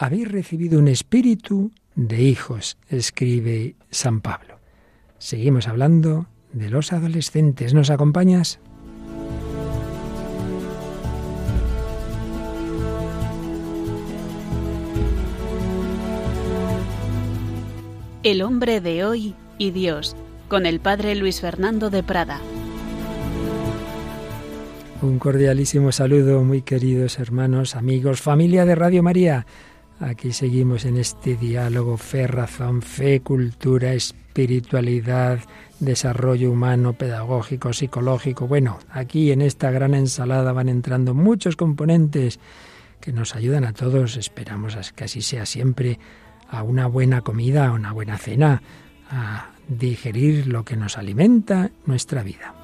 habéis recibido un espíritu de hijos, escribe San Pablo. Seguimos hablando de los adolescentes. ¿Nos acompañas? El hombre de hoy y Dios, con el padre Luis Fernando de Prada. Un cordialísimo saludo, muy queridos hermanos, amigos, familia de Radio María. Aquí seguimos en este diálogo fe, razón, fe, cultura, espiritualidad, desarrollo humano, pedagógico, psicológico. Bueno, aquí en esta gran ensalada van entrando muchos componentes que nos ayudan a todos, esperamos que así sea siempre, a una buena comida, a una buena cena, a digerir lo que nos alimenta nuestra vida.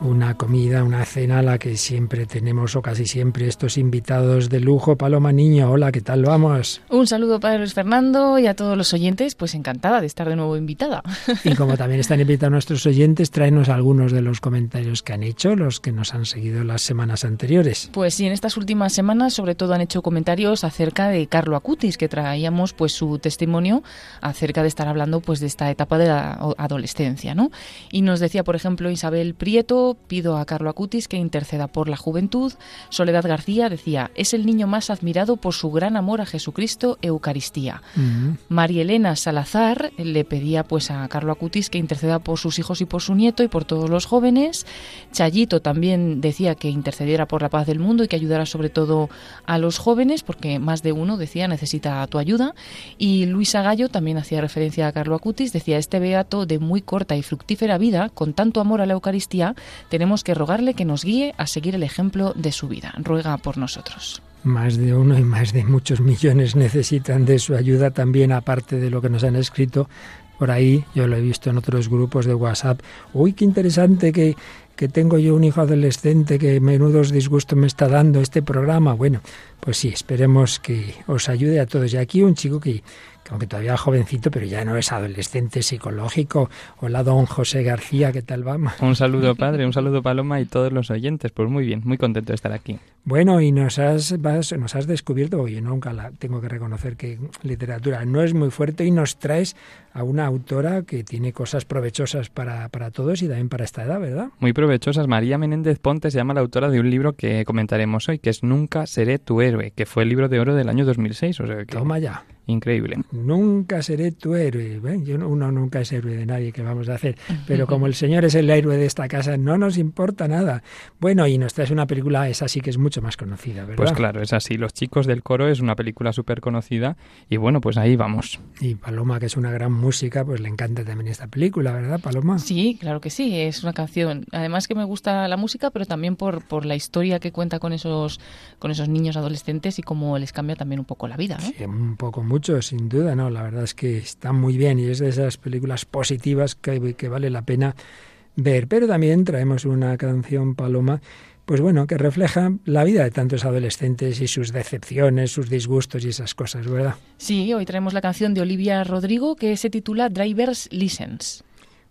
Una comida, una cena a la que siempre tenemos o casi siempre estos invitados de lujo. Paloma Niño, hola, ¿qué tal vamos? Un saludo para Luis Fernando y a todos los oyentes, pues encantada de estar de nuevo invitada. Y como también están invitados nuestros oyentes, tráenos algunos de los comentarios que han hecho los que nos han seguido las semanas anteriores. Pues sí, en estas últimas semanas sobre todo han hecho comentarios acerca de Carlo Acutis, que traíamos pues su testimonio acerca de estar hablando pues de esta etapa de la adolescencia, ¿no? Y nos decía, por ejemplo, Isabel Prieto, pido a Carlo Acutis que interceda por la juventud. Soledad García decía, es el niño más admirado por su gran amor a Jesucristo, Eucaristía. María Elena Salazar le pedía pues a Carlo Acutis que interceda por sus hijos y por su nieto y por todos los jóvenes. Chayito también decía que intercediera por la paz del mundo y que ayudara sobre todo a los jóvenes, porque más de uno decía necesita tu ayuda. Y Luisa Gallo también hacía referencia a Carlo Acutis, decía, este beato de muy corta y fructífera vida, con tanto amor a la Eucaristía, tenemos que rogarle que nos guíe a seguir el ejemplo de su vida. Ruega por nosotros. Más de uno y más de muchos millones necesitan de su ayuda también, aparte de lo que nos han escrito por ahí. Yo lo he visto en otros grupos de WhatsApp. Uy, qué interesante que, que tengo yo un hijo adolescente que menudos disgustos me está dando este programa. Bueno, pues sí, esperemos que os ayude a todos. Y aquí un chico que, aunque todavía jovencito, pero ya no es adolescente psicológico. Hola, don José García, ¿qué tal vamos? Un saludo, padre, un saludo, Paloma, y todos los oyentes. Pues muy bien, muy contento de estar aquí. Bueno, y nos has, nos has descubierto, yo nunca la tengo que reconocer que literatura no es muy fuerte, y nos traes a una autora que tiene cosas provechosas para, para todos y también para esta edad, ¿verdad? Muy provechosas. María Menéndez Ponte se llama la autora de un libro que comentaremos hoy, que es Nunca seré tu héroe, que fue el libro de oro del año 2006. O sea que... Toma ya. Increíble. Nunca seré tu héroe. Yo, uno nunca es héroe de nadie, que vamos a hacer? Pero como el Señor es el héroe de esta casa, no nos importa nada. Bueno, y nos traes una película, esa sí que es mucho más conocida, ¿verdad? Pues claro, es así. Los chicos del coro es una película súper conocida y bueno, pues ahí vamos. Y Paloma, que es una gran música, pues le encanta también esta película, ¿verdad, Paloma? Sí, claro que sí. Es una canción. Además que me gusta la música, pero también por, por la historia que cuenta con esos, con esos niños adolescentes y cómo les cambia también un poco la vida. ¿no? Sí, un poco mucho, sin duda, ¿no? La verdad es que está muy bien y es de esas películas positivas que, que vale la pena ver. Pero también traemos una canción, Paloma, pues bueno, que refleja la vida de tantos adolescentes y sus decepciones, sus disgustos y esas cosas, ¿verdad? Sí, hoy traemos la canción de Olivia Rodrigo que se titula Driver's License.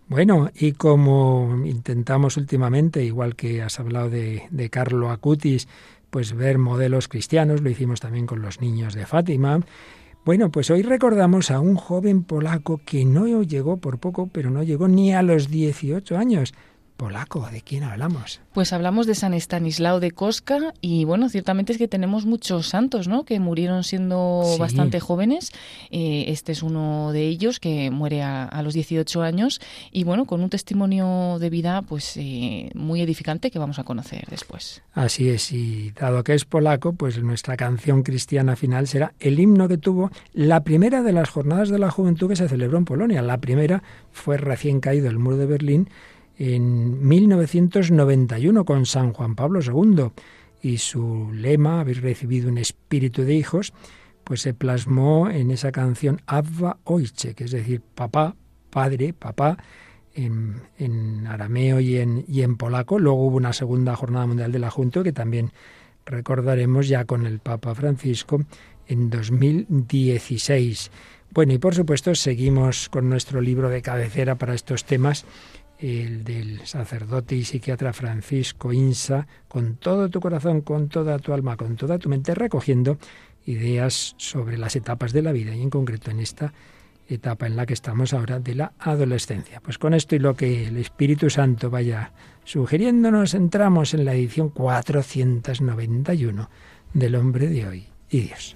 Bueno, y como intentamos últimamente, igual que has hablado de, de Carlo Acutis, pues ver modelos cristianos, lo hicimos también con los niños de Fátima, bueno, pues hoy recordamos a un joven polaco que no llegó por poco, pero no llegó ni a los 18 años polaco. ¿De quién hablamos? Pues hablamos de San Estanislao de Cosca y bueno, ciertamente es que tenemos muchos santos, ¿no? Que murieron siendo bastante jóvenes. Eh, este es uno de ellos que muere a, los 18 años y bueno, con un testimonio de vida pues eh, muy edificante que vamos a conocer después. Así es, y dado que es polaco, pues nuestra canción cristiana final será el himno que tuvo la primera de las jornadas de la juventud que se celebró en Polonia. La primera fue recién caído el muro de Berlín en 1991 con San Juan Pablo II y su lema, habéis recibido un espíritu de hijos, pues se plasmó en esa canción Abba Oiche, que es decir, papá, padre, papá, en, arameo y en, y en polaco. Luego hubo una segunda jornada mundial de la Juventud que también recordaremos ya con el Papa Francisco en 2016. Bueno, y por supuesto seguimos con nuestro libro de cabecera para estos temas el del sacerdote y psiquiatra Francisco Insa, con todo tu corazón, con toda tu alma, con toda tu mente, recogiendo ideas sobre las etapas de la vida y en concreto en esta etapa en la que estamos ahora de la adolescencia. Pues con esto y lo que el Espíritu Santo vaya sugiriéndonos, entramos en la edición 491 del hombre de hoy y Dios.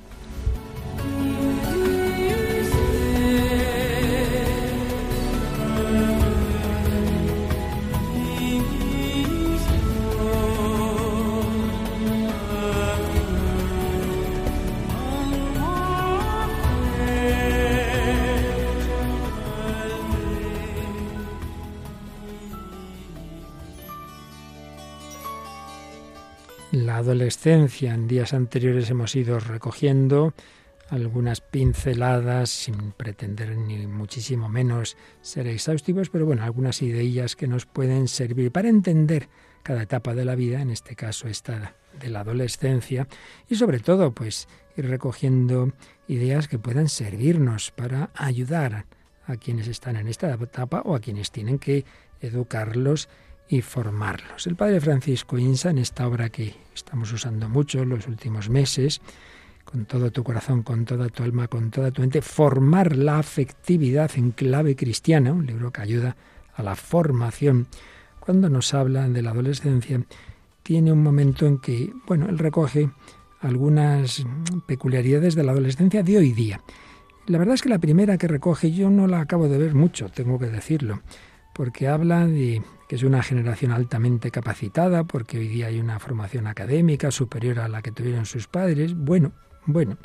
Adolescencia. En días anteriores hemos ido recogiendo algunas pinceladas sin pretender ni muchísimo menos ser exhaustivos, pero bueno, algunas ideas que nos pueden servir para entender cada etapa de la vida, en este caso esta de la adolescencia, y sobre todo pues ir recogiendo ideas que puedan servirnos para ayudar a quienes están en esta etapa o a quienes tienen que educarlos y formarlos. El padre Francisco Insa, en esta obra que estamos usando mucho los últimos meses, con todo tu corazón, con toda tu alma, con toda tu mente, formar la afectividad en clave cristiana, un libro que ayuda a la formación. Cuando nos habla de la adolescencia, tiene un momento en que, bueno, él recoge algunas peculiaridades de la adolescencia de hoy día. La verdad es que la primera que recoge yo no la acabo de ver mucho, tengo que decirlo, porque habla de que es una generación altamente capacitada, porque hoy día hay una formación académica superior a la que tuvieron sus padres. Bueno, bueno.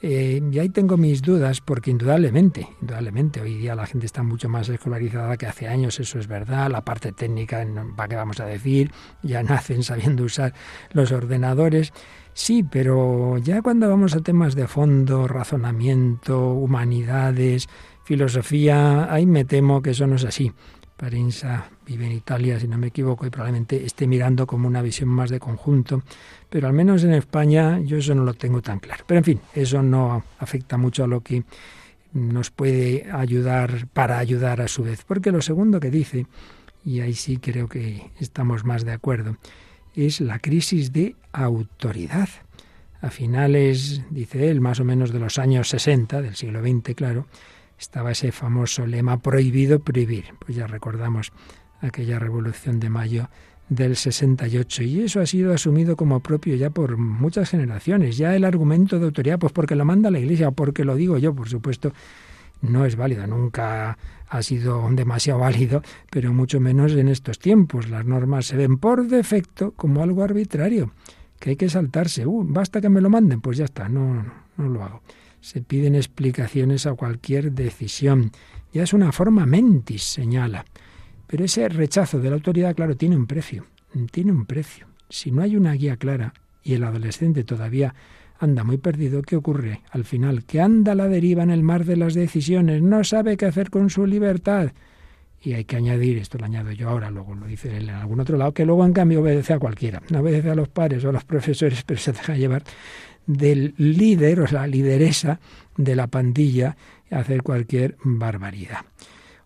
Eh, y ahí tengo mis dudas porque indudablemente, indudablemente, hoy día la gente está mucho más escolarizada que hace años, eso es verdad, la parte técnica, ¿para qué vamos a decir? Ya nacen sabiendo usar los ordenadores. Sí, pero ya cuando vamos a temas de fondo, razonamiento, humanidades, filosofía, ahí me temo que eso no es así. Parinsa vive en Italia, si no me equivoco, y probablemente esté mirando como una visión más de conjunto, pero al menos en España yo eso no lo tengo tan claro. Pero en fin, eso no afecta mucho a lo que nos puede ayudar para ayudar a su vez, porque lo segundo que dice, y ahí sí creo que estamos más de acuerdo, es la crisis de autoridad. A finales, dice él, más o menos de los años 60 del siglo XX, claro, estaba ese famoso lema prohibido prohibir. Pues ya recordamos aquella revolución de mayo del 68 y eso ha sido asumido como propio ya por muchas generaciones. Ya el argumento de autoridad, pues porque lo manda la Iglesia o porque lo digo yo, por supuesto, no es válido, nunca ha sido demasiado válido, pero mucho menos en estos tiempos. Las normas se ven por defecto como algo arbitrario, que hay que saltarse. Uh, basta que me lo manden, pues ya está, no, no lo hago se piden explicaciones a cualquier decisión. Ya es una forma mentis, señala. Pero ese rechazo de la autoridad, claro, tiene un precio. Tiene un precio. Si no hay una guía clara y el adolescente todavía anda muy perdido, ¿qué ocurre? Al final, que anda a la deriva en el mar de las decisiones, no sabe qué hacer con su libertad. Y hay que añadir, esto lo añado yo ahora, luego lo dice él en algún otro lado, que luego en cambio obedece a cualquiera. No obedece a los padres o a los profesores, pero se deja llevar del líder o la lideresa de la pandilla hacer cualquier barbaridad.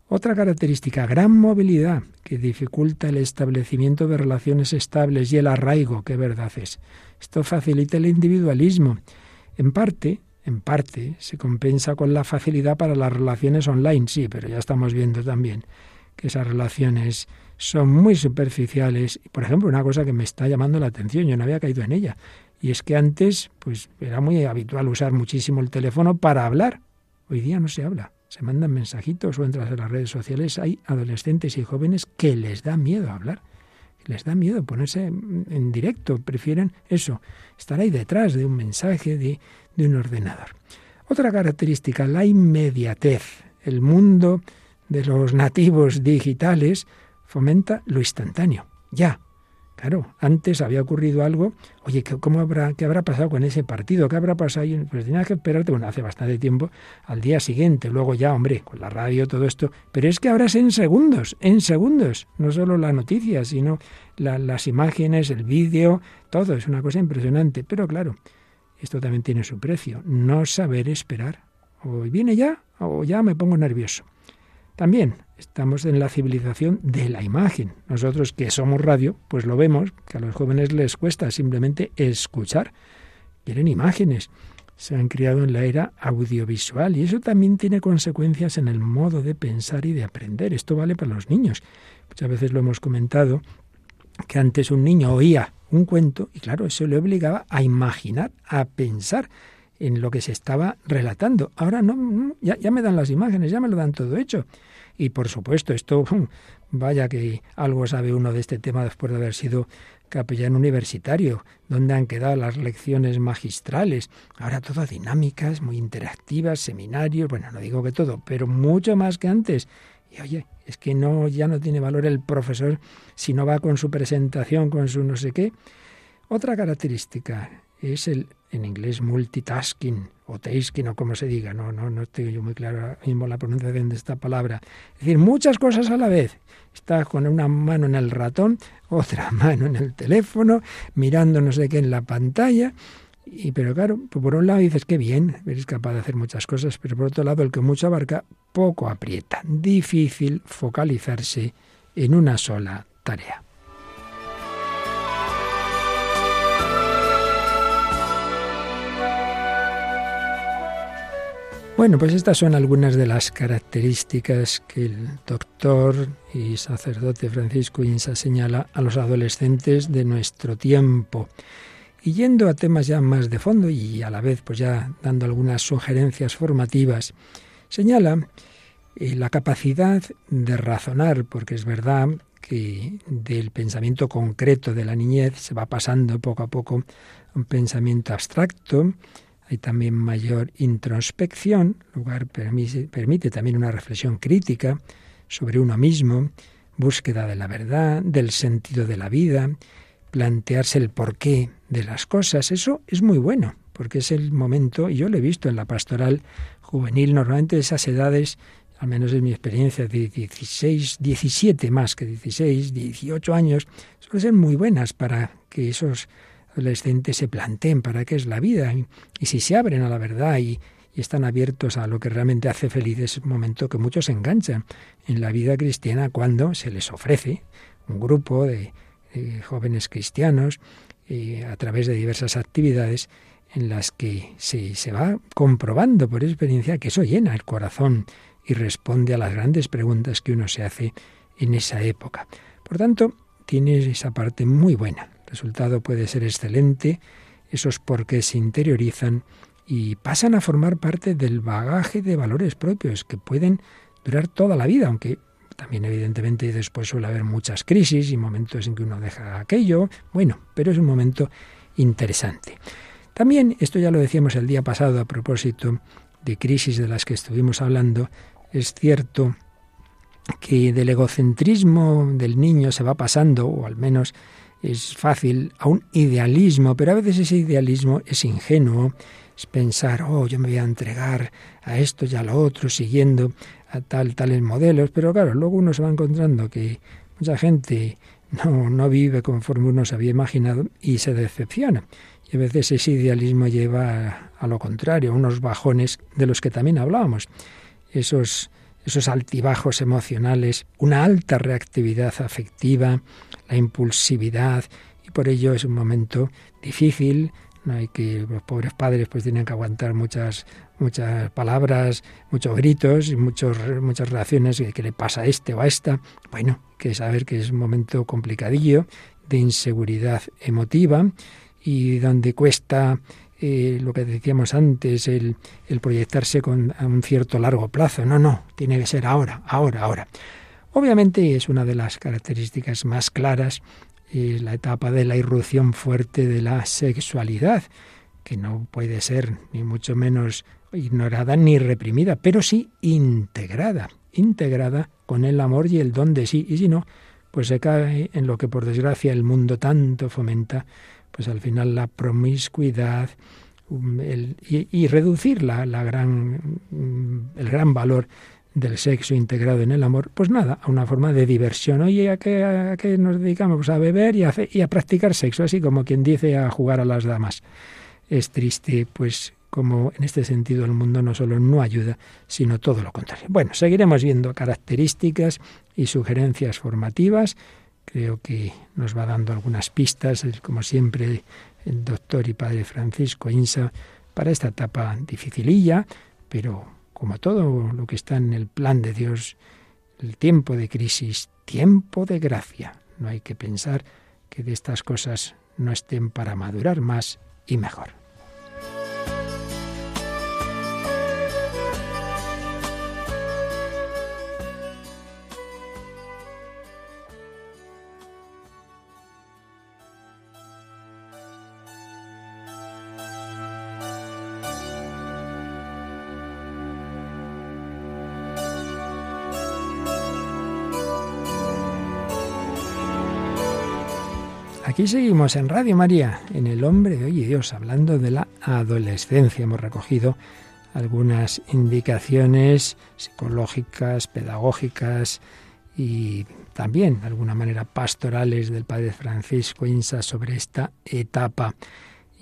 Otra característica, gran movilidad, que dificulta el establecimiento de relaciones estables y el arraigo, que verdad es. Esto facilita el individualismo. En parte, en parte, se compensa con la facilidad para las relaciones online, sí, pero ya estamos viendo también que esas relaciones son muy superficiales. Por ejemplo, una cosa que me está llamando la atención, yo no había caído en ella, y es que antes, pues era muy habitual usar muchísimo el teléfono para hablar. Hoy día no se habla. Se mandan mensajitos o entras en las redes sociales. Hay adolescentes y jóvenes que les da miedo hablar. Les da miedo ponerse en directo. Prefieren eso, estar ahí detrás de un mensaje, de, de un ordenador. Otra característica, la inmediatez. El mundo de los nativos digitales fomenta lo instantáneo. Ya, Claro, antes había ocurrido algo, oye, ¿cómo habrá, ¿qué habrá pasado con ese partido? ¿Qué habrá pasado? Pues tenías que esperarte, bueno, hace bastante tiempo, al día siguiente, luego ya, hombre, con la radio, todo esto, pero es que ahora es en segundos, en segundos, no solo la noticia, sino las imágenes, el vídeo, todo, es una cosa impresionante, pero claro, esto también tiene su precio, no saber esperar, o viene ya, o ya me pongo nervioso. También estamos en la civilización de la imagen. Nosotros que somos radio, pues lo vemos, que a los jóvenes les cuesta simplemente escuchar. Quieren imágenes. Se han criado en la era audiovisual y eso también tiene consecuencias en el modo de pensar y de aprender. Esto vale para los niños. Muchas veces lo hemos comentado, que antes un niño oía un cuento y claro, eso le obligaba a imaginar, a pensar en lo que se estaba relatando. Ahora no, ya, ya me dan las imágenes, ya me lo dan todo hecho. Y por supuesto, esto, vaya que algo sabe uno de este tema después de haber sido capellán universitario, donde han quedado las lecciones magistrales. Ahora todo dinámicas, muy interactivas, seminarios, bueno, no digo que todo, pero mucho más que antes. Y oye, es que no, ya no tiene valor el profesor si no va con su presentación, con su no sé qué. Otra característica es el, en inglés, multitasking o tasking o como se diga, no, no, no estoy yo muy claro mismo la pronunciación de esta palabra. Es decir, muchas cosas a la vez. Estás con una mano en el ratón, otra mano en el teléfono, mirando no sé qué en la pantalla. Y, pero claro, por un lado dices que bien, eres capaz de hacer muchas cosas, pero por otro lado el que mucho abarca, poco aprieta. Difícil focalizarse en una sola tarea. Bueno, pues estas son algunas de las características que el doctor y sacerdote Francisco Insa señala a los adolescentes de nuestro tiempo. Y yendo a temas ya más de fondo y a la vez pues ya dando algunas sugerencias formativas, señala eh, la capacidad de razonar, porque es verdad que del pensamiento concreto de la niñez se va pasando poco a poco a un pensamiento abstracto, hay también mayor introspección, lugar permite, también una reflexión crítica sobre uno mismo, búsqueda de la verdad, del sentido de la vida, plantearse el porqué de las cosas. Eso es muy bueno, porque es el momento, y yo lo he visto en la pastoral juvenil, normalmente esas edades, al menos en mi experiencia, de 16, 17 más que 16, 18 años, suelen ser muy buenas para que esos adolescentes se planteen para qué es la vida y, si se abren a la verdad y, están abiertos a lo que realmente hace feliz es un momento que muchos se enganchan en la vida cristiana cuando se les ofrece un grupo de, jóvenes cristianos eh, a través de diversas actividades en las que se, se va comprobando por experiencia que eso llena el corazón y responde a las grandes preguntas que uno se hace en esa época. Por tanto, tiene esa parte muy buena, resultado puede ser excelente, esos porqués se interiorizan y pasan a formar parte del bagaje de valores propios que pueden durar toda la vida, aunque también evidentemente después suele haber muchas crisis y momentos en que uno deja aquello, bueno, pero es un momento interesante. También, esto ya lo decíamos el día pasado a propósito de crisis de las que estuvimos hablando, es cierto que del egocentrismo del niño se va pasando, o al menos es fácil a un idealismo, pero a veces ese idealismo es ingenuo, es pensar, oh, yo me voy a entregar a esto y a lo otro, siguiendo a tal, tales modelos, pero claro, luego uno se va encontrando que mucha gente no, no vive conforme uno se había imaginado y se decepciona. Y a veces ese idealismo lleva a, a lo contrario, a unos bajones de los que también hablábamos, esos esos altibajos emocionales, una alta reactividad afectiva, la impulsividad, y por ello es un momento difícil, no hay que los pobres padres pues tienen que aguantar muchas muchas palabras, muchos gritos y muchos, muchas reacciones que le pasa a este o a esta. Bueno, que saber que es un momento complicadillo de inseguridad emotiva y donde cuesta eh, lo que decíamos antes, el, el proyectarse con a un cierto largo plazo. No, no, tiene que ser ahora, ahora, ahora. Obviamente es una de las características más claras eh, la etapa de la irrupción fuerte de la sexualidad, que no puede ser ni mucho menos ignorada ni reprimida, pero sí integrada, integrada con el amor y el don de sí, y si no, pues se cae en lo que por desgracia el mundo tanto fomenta, pues al final la promiscuidad um, y, reducir la, gran, mm, el gran valor del sexo integrado en el amor, pues nada, a una forma de diversión. Oye, ¿a qué, nos dedicamos? Pues a beber y a, y a practicar sexo, así como quien dice a jugar a las damas. Es triste, pues, como en este sentido el mundo no solo no ayuda, sino todo lo contrario. Bueno, seguiremos viendo características y sugerencias formativas. Creo que nos va dando algunas pistas, como siempre, el doctor y padre Francisco Insa, para esta etapa dificililla, pero como todo lo que está en el plan de Dios, el tiempo de crisis, tiempo de gracia. No hay que pensar que de estas cosas no estén para madurar más y mejor. Aquí seguimos en Radio María, en El Hombre de Hoy y Dios, hablando de la adolescencia. Hemos recogido algunas indicaciones psicológicas, pedagógicas y también, de alguna manera, pastorales del Padre Francisco Insa sobre esta etapa.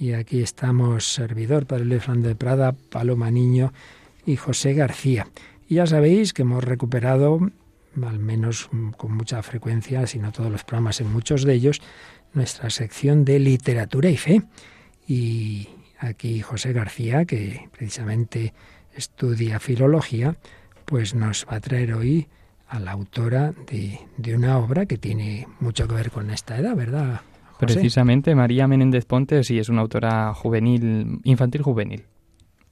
Y aquí estamos, servidor, Padre Luis de Prada, Paloma Niño y José García. Y ya sabéis que hemos recuperado, al menos con mucha frecuencia, si no todos los programas, en muchos de ellos, nuestra sección de literatura y fe. Y aquí José García, que precisamente estudia filología, pues nos va a traer hoy a la autora de, de una obra que tiene mucho que ver con esta edad, ¿verdad? Precisamente, María Menéndez Pontes sí es una autora juvenil, infantil juvenil.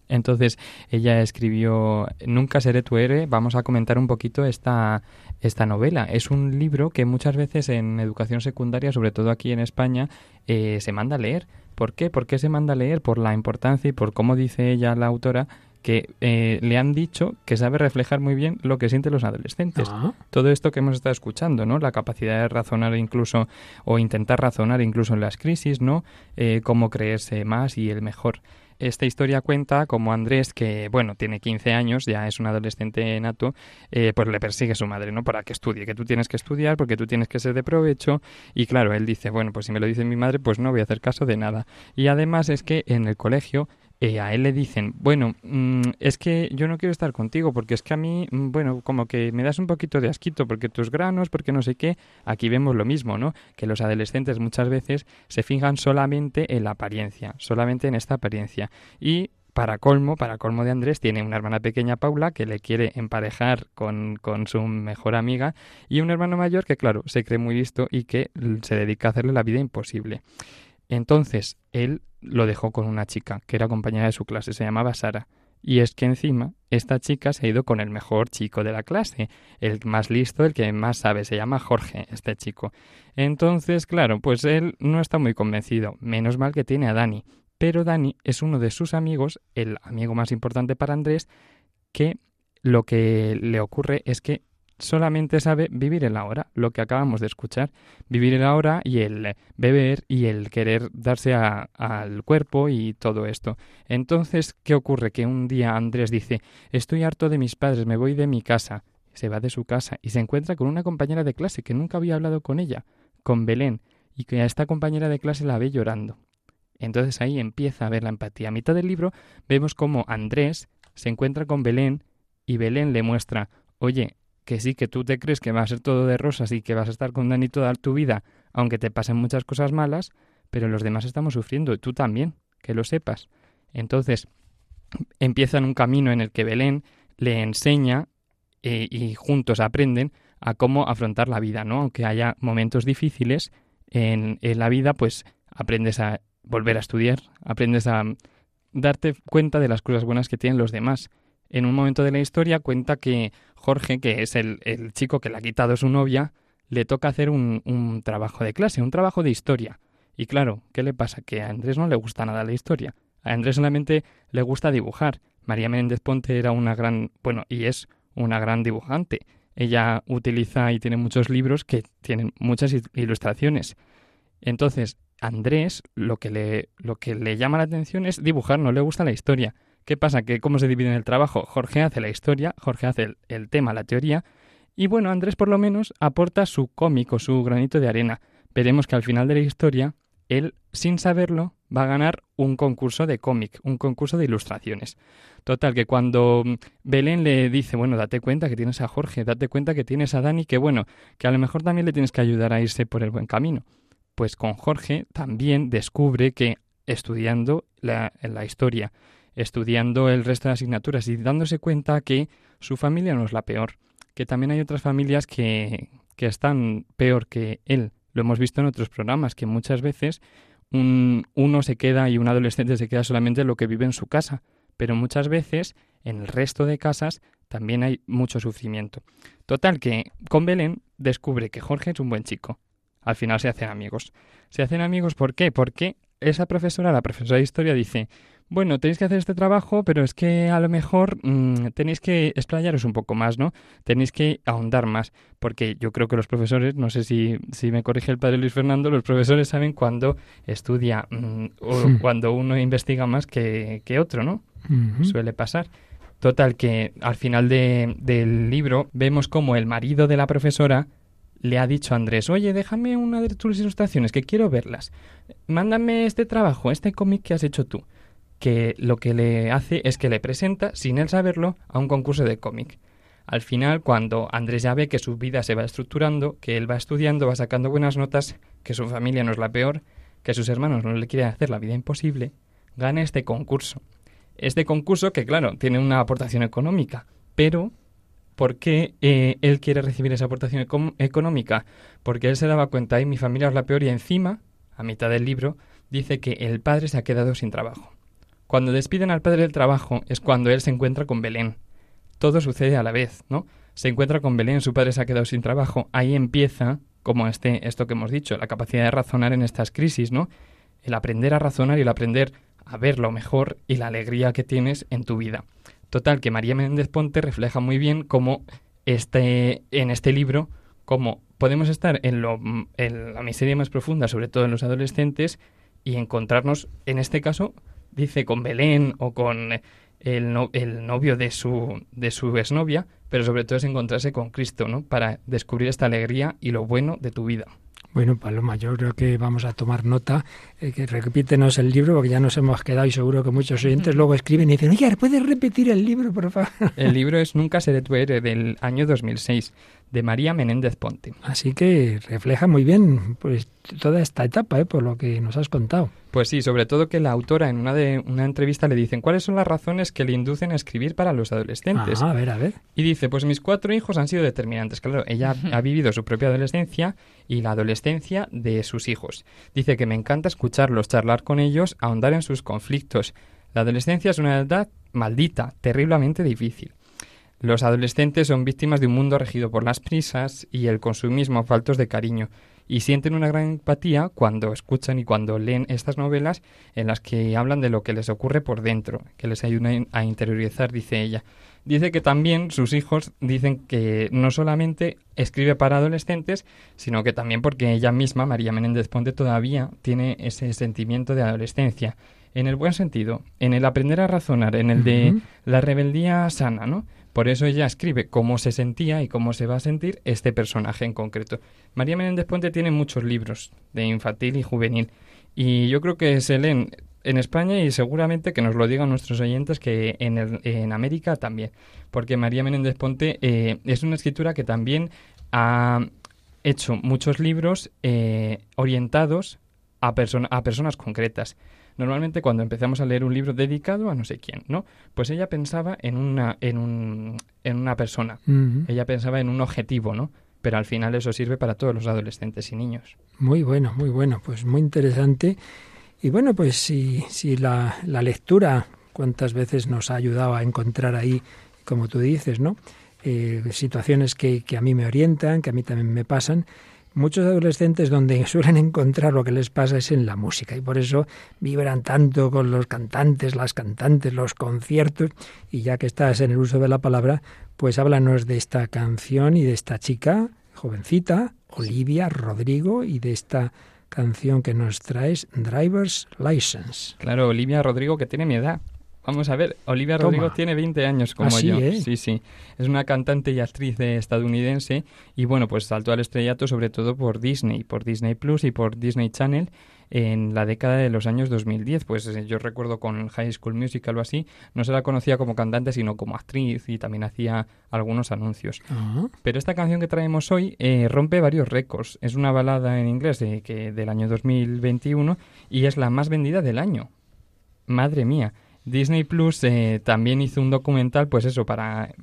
Entonces, ella escribió Nunca seré tu héroe. Vamos a comentar un poquito esta, esta novela. Es un libro que muchas veces en educación secundaria, sobre todo aquí en España, eh, se manda a leer. ¿Por qué? ¿Por qué se manda a leer? Por la importancia y por cómo dice ella, la autora, que eh, le han dicho que sabe reflejar muy bien lo que sienten los adolescentes. Ah. Todo esto que hemos estado escuchando, ¿no? La capacidad de razonar incluso, o intentar razonar incluso en las crisis, ¿no? Eh, cómo creerse más y el mejor. Esta historia cuenta como Andrés, que bueno, tiene 15 años, ya es un adolescente nato, eh, pues le persigue a su madre, ¿no? Para que estudie, que tú tienes que estudiar porque tú tienes que ser de provecho. Y claro, él dice, bueno, pues si me lo dice mi madre, pues no voy a hacer caso de nada. Y además es que en el colegio eh, a él le dicen, bueno, mm, es que yo no quiero estar contigo porque es que a mí, mm, bueno, como que me das un poquito de asquito porque tus granos, porque no sé qué, aquí vemos lo mismo, ¿no? Que los adolescentes muchas veces se fijan solamente en la apariencia, solamente en esta apariencia. Y para colmo, para colmo de Andrés, tiene una hermana pequeña, Paula, que le quiere emparejar con, con, su mejor amiga, y un hermano mayor que, claro, se cree muy listo y que se dedica a hacerle la vida imposible. Entonces, él lo dejó con una chica, que era compañera de su clase, se llamaba Sara. Y es que encima, esta chica se ha ido con el mejor chico de la clase, el más listo, el que más sabe, se llama Jorge, este chico. Entonces, claro, pues él no está muy convencido, menos mal que tiene a Dani. Pero Dani es uno de sus amigos, el amigo más importante para Andrés, que lo que le ocurre es que solamente sabe vivir el ahora, lo que acabamos de escuchar, vivir el ahora y el beber y el querer darse al cuerpo y todo esto. Entonces, ¿qué ocurre? Que un día Andrés dice, estoy harto de mis padres, me voy de mi casa. Se va de su casa y se encuentra con una compañera de clase que nunca había hablado con ella, con Belén, y que a esta compañera de clase la ve llorando. Entonces ahí empieza a ver la empatía. A mitad del libro vemos cómo Andrés se encuentra con Belén y Belén le muestra, oye, que sí, que tú te crees que va a ser todo de rosas y que vas a estar con Dani toda tu vida, aunque te pasen muchas cosas malas, pero los demás estamos sufriendo, tú también, que lo sepas. Entonces, empiezan un camino en el que Belén le enseña eh, y juntos aprenden a cómo afrontar la vida, ¿no? Aunque haya momentos difíciles en, en la vida, pues aprendes a volver a estudiar, aprendes a darte cuenta de las cosas buenas que tienen los demás en un momento de la historia cuenta que Jorge, que es el, chico que le ha quitado su novia, le toca hacer un, un, trabajo de clase, un trabajo de historia. Y claro, ¿qué le pasa? Que a Andrés no le gusta nada la historia. A Andrés solamente le gusta dibujar. María Méndez Ponte era una gran, bueno, y es una gran dibujante. Ella utiliza y tiene muchos libros que tienen muchas ilustraciones. Entonces, Andrés lo que le, lo que le llama la atención es dibujar, no le gusta la historia. ¿Qué pasa? Que cómo se divide en el trabajo. Jorge hace la historia, Jorge hace el, tema, la teoría, y bueno, Andrés por lo menos aporta su cómico, su granito de arena. Veremos que al final de la historia, él, sin saberlo, va a ganar un concurso de cómic, un concurso de ilustraciones. Total, que cuando Belén le dice, bueno, date cuenta que tienes a Jorge, date cuenta que tienes a Dani, que bueno, que a lo mejor también le tienes que ayudar a irse por el buen camino. Pues con Jorge también descubre que estudiando la historia, estudiando el resto de asignaturas y dándose cuenta que su familia no es la peor, que también hay otras familias que, que están peor que él. Lo hemos visto en otros programas, que muchas veces un, uno se queda y un adolescente se queda solamente en lo que vive en su casa, pero muchas veces en el resto de casas también hay mucho sufrimiento. Total que con Belén descubre que Jorge es un buen chico. Al final se hacen amigos. Se hacen amigos ¿por qué? Porque esa profesora, la profesora de historia, dice, bueno, tenéis que hacer este trabajo, pero es que a lo mejor mm, tenéis que explayaros un poco más, ¿no? Tenéis que ahondar más, porque yo creo que los profesores, no sé si, si me corrige el padre Luis Fernando, los profesores saben cuando estudia mm, o cuando uno investiga más que, que otro, ¿no? Suele pasar. Total, que al final de, del libro vemos como el marido de la profesora le ha dicho a Andrés, oye, déjame una de tus ilustraciones, que quiero verlas. Mándame este trabajo, este cómic que has hecho tú. Que lo que le hace es que le presenta, sin él saberlo, a un concurso de cómic. Al final, cuando Andrés ya ve que su vida se va estructurando, que él va estudiando, va sacando buenas notas, que su familia no es la peor, que sus hermanos no le quieren hacer la vida imposible, gana este concurso. Este concurso que, claro, tiene una aportación económica, pero ¿Por qué eh, él quiere recibir esa aportación económica? Porque él se daba cuenta, y mi familia es la peor, y encima, a mitad del libro, dice que el padre se ha quedado sin trabajo. Cuando despiden al padre del trabajo es cuando él se encuentra con Belén. Todo sucede a la vez, ¿no? Se encuentra con Belén, su padre se ha quedado sin trabajo, ahí empieza, como este, esto que hemos dicho, la capacidad de razonar en estas crisis, ¿no? El aprender a razonar y el aprender a ver lo mejor y la alegría que tienes en tu vida. Total, que María Méndez Ponte refleja muy bien cómo este, en este libro, cómo podemos estar en, lo, en la miseria más profunda, sobre todo en los adolescentes, y encontrarnos, en este caso, dice, con Belén o con el, el, novio de su, de su exnovia, pero sobre todo es encontrarse con Cristo, ¿no? Para descubrir esta alegría y lo bueno de tu vida. Bueno, Paloma, yo creo que vamos a tomar nota, eh, que repítenos el libro, porque ya nos hemos quedado y seguro que muchos oyentes luego escriben y dicen, oye, ¿puedes repetir el libro, por favor? El libro es Nunca seré tu héroe, del año 2006, de María Menéndez Ponte. Así que refleja muy bien pues toda esta etapa, ¿eh? por lo que nos has contado. Pues sí, sobre todo que la autora en una, de, una entrevista le dicen cuáles son las razones que le inducen a escribir para los adolescentes. Ah, a ver, a ver. Y dice, pues mis cuatro hijos han sido determinantes. Claro, ella ha vivido su propia adolescencia y la adolescencia de sus hijos. Dice que me encanta escucharlos, charlar con ellos, ahondar en sus conflictos. La adolescencia es una edad maldita, terriblemente difícil. Los adolescentes son víctimas de un mundo regido por las prisas y el consumismo faltos de cariño y sienten una gran empatía cuando escuchan y cuando leen estas novelas en las que hablan de lo que les ocurre por dentro, que les ayudan a interiorizar, dice ella. Dice que también sus hijos dicen que no solamente escribe para adolescentes, sino que también porque ella misma, María Menéndez Ponte, todavía tiene ese sentimiento de adolescencia. En el buen sentido, en el aprender a razonar, en el de la rebeldía sana, ¿no? Por eso ella escribe cómo se sentía y cómo se va a sentir este personaje en concreto. María Menéndez Puente tiene muchos libros de infantil y juvenil y yo creo que se leen en España y seguramente que nos lo digan nuestros oyentes que en, en América también, porque María Menéndez Ponte eh, es una escritura que también ha hecho muchos libros eh, orientados a, a personas concretas. Normalmente cuando empezamos a leer un libro dedicado a no sé quién, ¿no? Pues ella pensaba en una, en un, en una persona, ella pensaba en un objetivo, ¿no? Pero al final eso sirve para todos los adolescentes y niños. Muy bueno, muy bueno, pues muy interesante. Y bueno, pues si, si la, la lectura cuántas veces nos ha ayudado a encontrar ahí, como tú dices, ¿no? Eh, situaciones que, que a mí me orientan, que a mí también me pasan, Muchos adolescentes donde suelen encontrar lo que les pasa es en la música y por eso vibran tanto con los cantantes, las cantantes, los conciertos y ya que estás en el uso de la palabra, pues háblanos de esta canción y de esta chica jovencita, Olivia Rodrigo y de esta canción que nos traes, Driver's License. Claro, Olivia Rodrigo que tiene mi edad. Vamos a ver, Olivia Rodrigo tiene 20 años como yo. ¿eh? Sí, sí. Es una cantante y actriz estadounidense y bueno, pues saltó al estrellato sobre todo por Disney, por Disney Plus y por Disney Channel en la década de los años 2010. Pues eh, yo recuerdo con High School Musical o así, no se la conocía como cantante, sino como actriz y también hacía algunos anuncios. Ah. Pero esta canción que traemos hoy eh, rompe varios récords. Es una balada en inglés de, que, del año 2021 y es la más vendida del año. Madre mía. Disney Plus eh, también hizo un documental, pues eso, para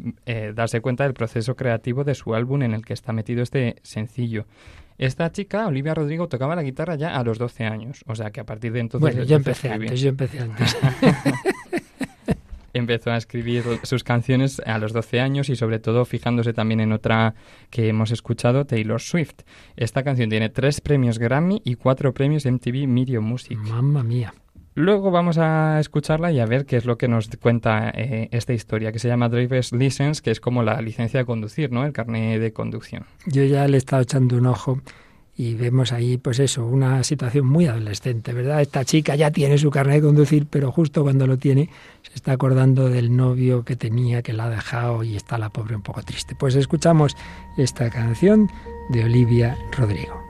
darse cuenta del proceso creativo de su álbum en el que está metido este sencillo. Esta chica, Olivia Rodrigo, tocaba la guitarra ya a los 12 años, o sea que a partir de entonces... Bueno, yo empecé antes, yo empecé antes. empezó a escribir sus canciones a los 12 años y sobre todo fijándose también en otra que hemos escuchado, Taylor Swift. Esta canción tiene tres premios Grammy y cuatro premios MTV Video Music. Mamma mía. Luego vamos a escucharla y a ver qué es lo que nos cuenta eh, esta historia, que se llama Driver's License, que es como la licencia de conducir, ¿no? El carnet de conducción. Yo ya le he estado echando un ojo y vemos ahí, pues eso, una situación muy adolescente, ¿verdad? Esta chica ya tiene su carnet de conducir, pero justo cuando lo tiene se está acordando del novio que tenía, que la ha dejado y está la pobre un poco triste. Pues escuchamos esta canción de Olivia Rodrigo.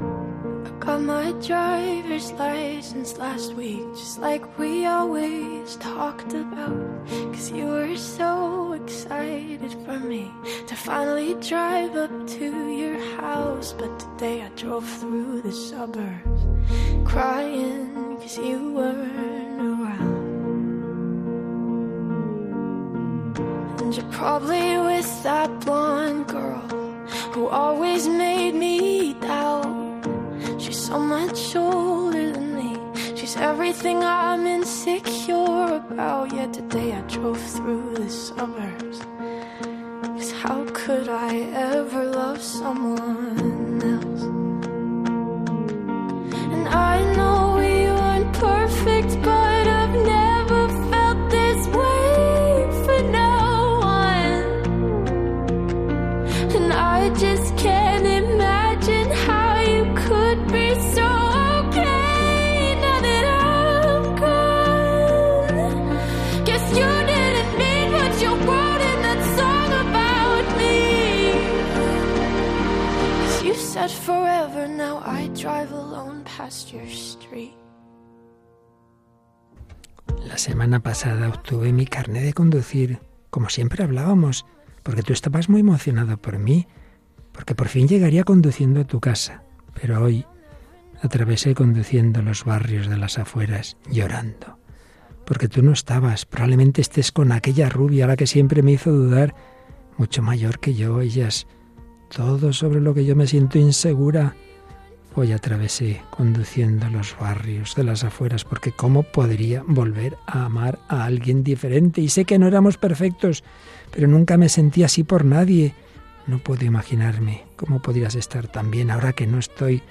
Excited for me to finally drive up to your house. But today I drove through the suburbs crying you You're probably with that blonde girl who always made me doubt She's so much older than me. She's everything I'm insecure about. Yet today I drove through the suburbs. Cause how could I ever love someone semana pasada obtuve mi carnet de conducir, como siempre hablábamos, porque tú estabas muy emocionado por mí, porque por fin llegaría conduciendo a tu casa. Pero hoy atravesé conduciendo los barrios de las afueras, llorando, porque tú no estabas, probablemente estés con aquella rubia a la que siempre me hizo dudar, mucho mayor que yo, ellas, todo sobre lo que yo me siento insegura. Hoy atravesé conduciendo los barrios de las afueras porque cómo podría volver a amar a alguien diferente. Y sé que no éramos perfectos, pero nunca me sentí así por nadie. No puedo imaginarme cómo podrías estar tan bien ahora que no estoy.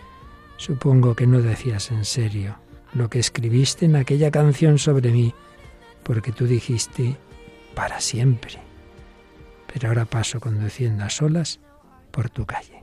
Supongo que no decías en serio lo que escribiste en aquella canción sobre mí, porque tú dijiste para siempre. Pero ahora paso conduciendo a solas por tu calle.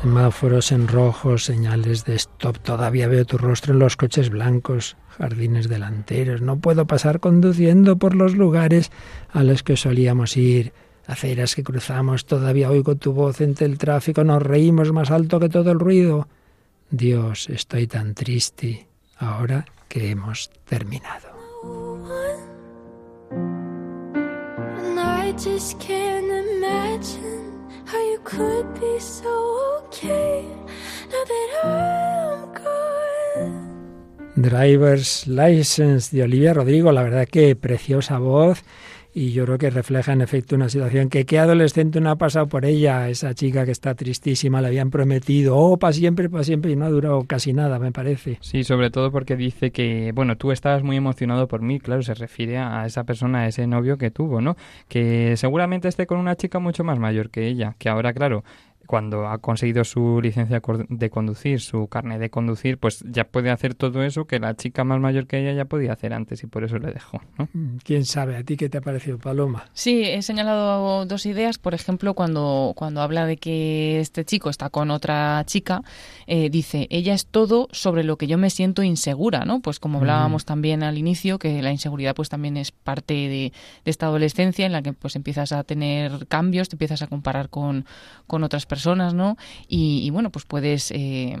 Semáforos en rojo, señales de stop. Todavía veo tu rostro en los coches blancos, jardines delanteros. No puedo pasar conduciendo por los lugares a los que solíamos ir. Aceras que cruzamos, todavía oigo tu voz entre el tráfico. Nos reímos más alto que todo el ruido. Dios, estoy tan triste ahora que hemos terminado. Driver's License de Olivia Rodrigo, la verdad que preciosa voz y yo creo que refleja en efecto una situación que qué adolescente no ha pasado por ella, esa chica que está tristísima, le habían prometido, oh, para siempre, para siempre, y no ha durado casi nada, me parece. Sí, sobre todo porque dice que, bueno, tú estabas muy emocionado por mí, claro, se refiere a esa persona, a ese novio que tuvo, ¿no? Que seguramente esté con una chica mucho más mayor que ella, que ahora, claro, cuando ha conseguido su licencia de conducir, su carne de conducir, pues ya puede hacer todo eso que la chica más mayor que ella ya podía hacer antes y por eso le dejó. Mm, ¿Quién sabe? ¿A ti qué te ha parecido, Paloma? Sí, he señalado dos ideas. Por ejemplo, cuando, cuando habla de que este chico está con otra chica, eh, dice, ella es todo sobre lo que yo me siento insegura, ¿no? Pues como hablábamos también al inicio, que la inseguridad pues también es parte de, esta adolescencia en la que pues empiezas a tener cambios, te empiezas a comparar con, con otras personas personas, ¿no? Y, bueno, pues puedes, eh,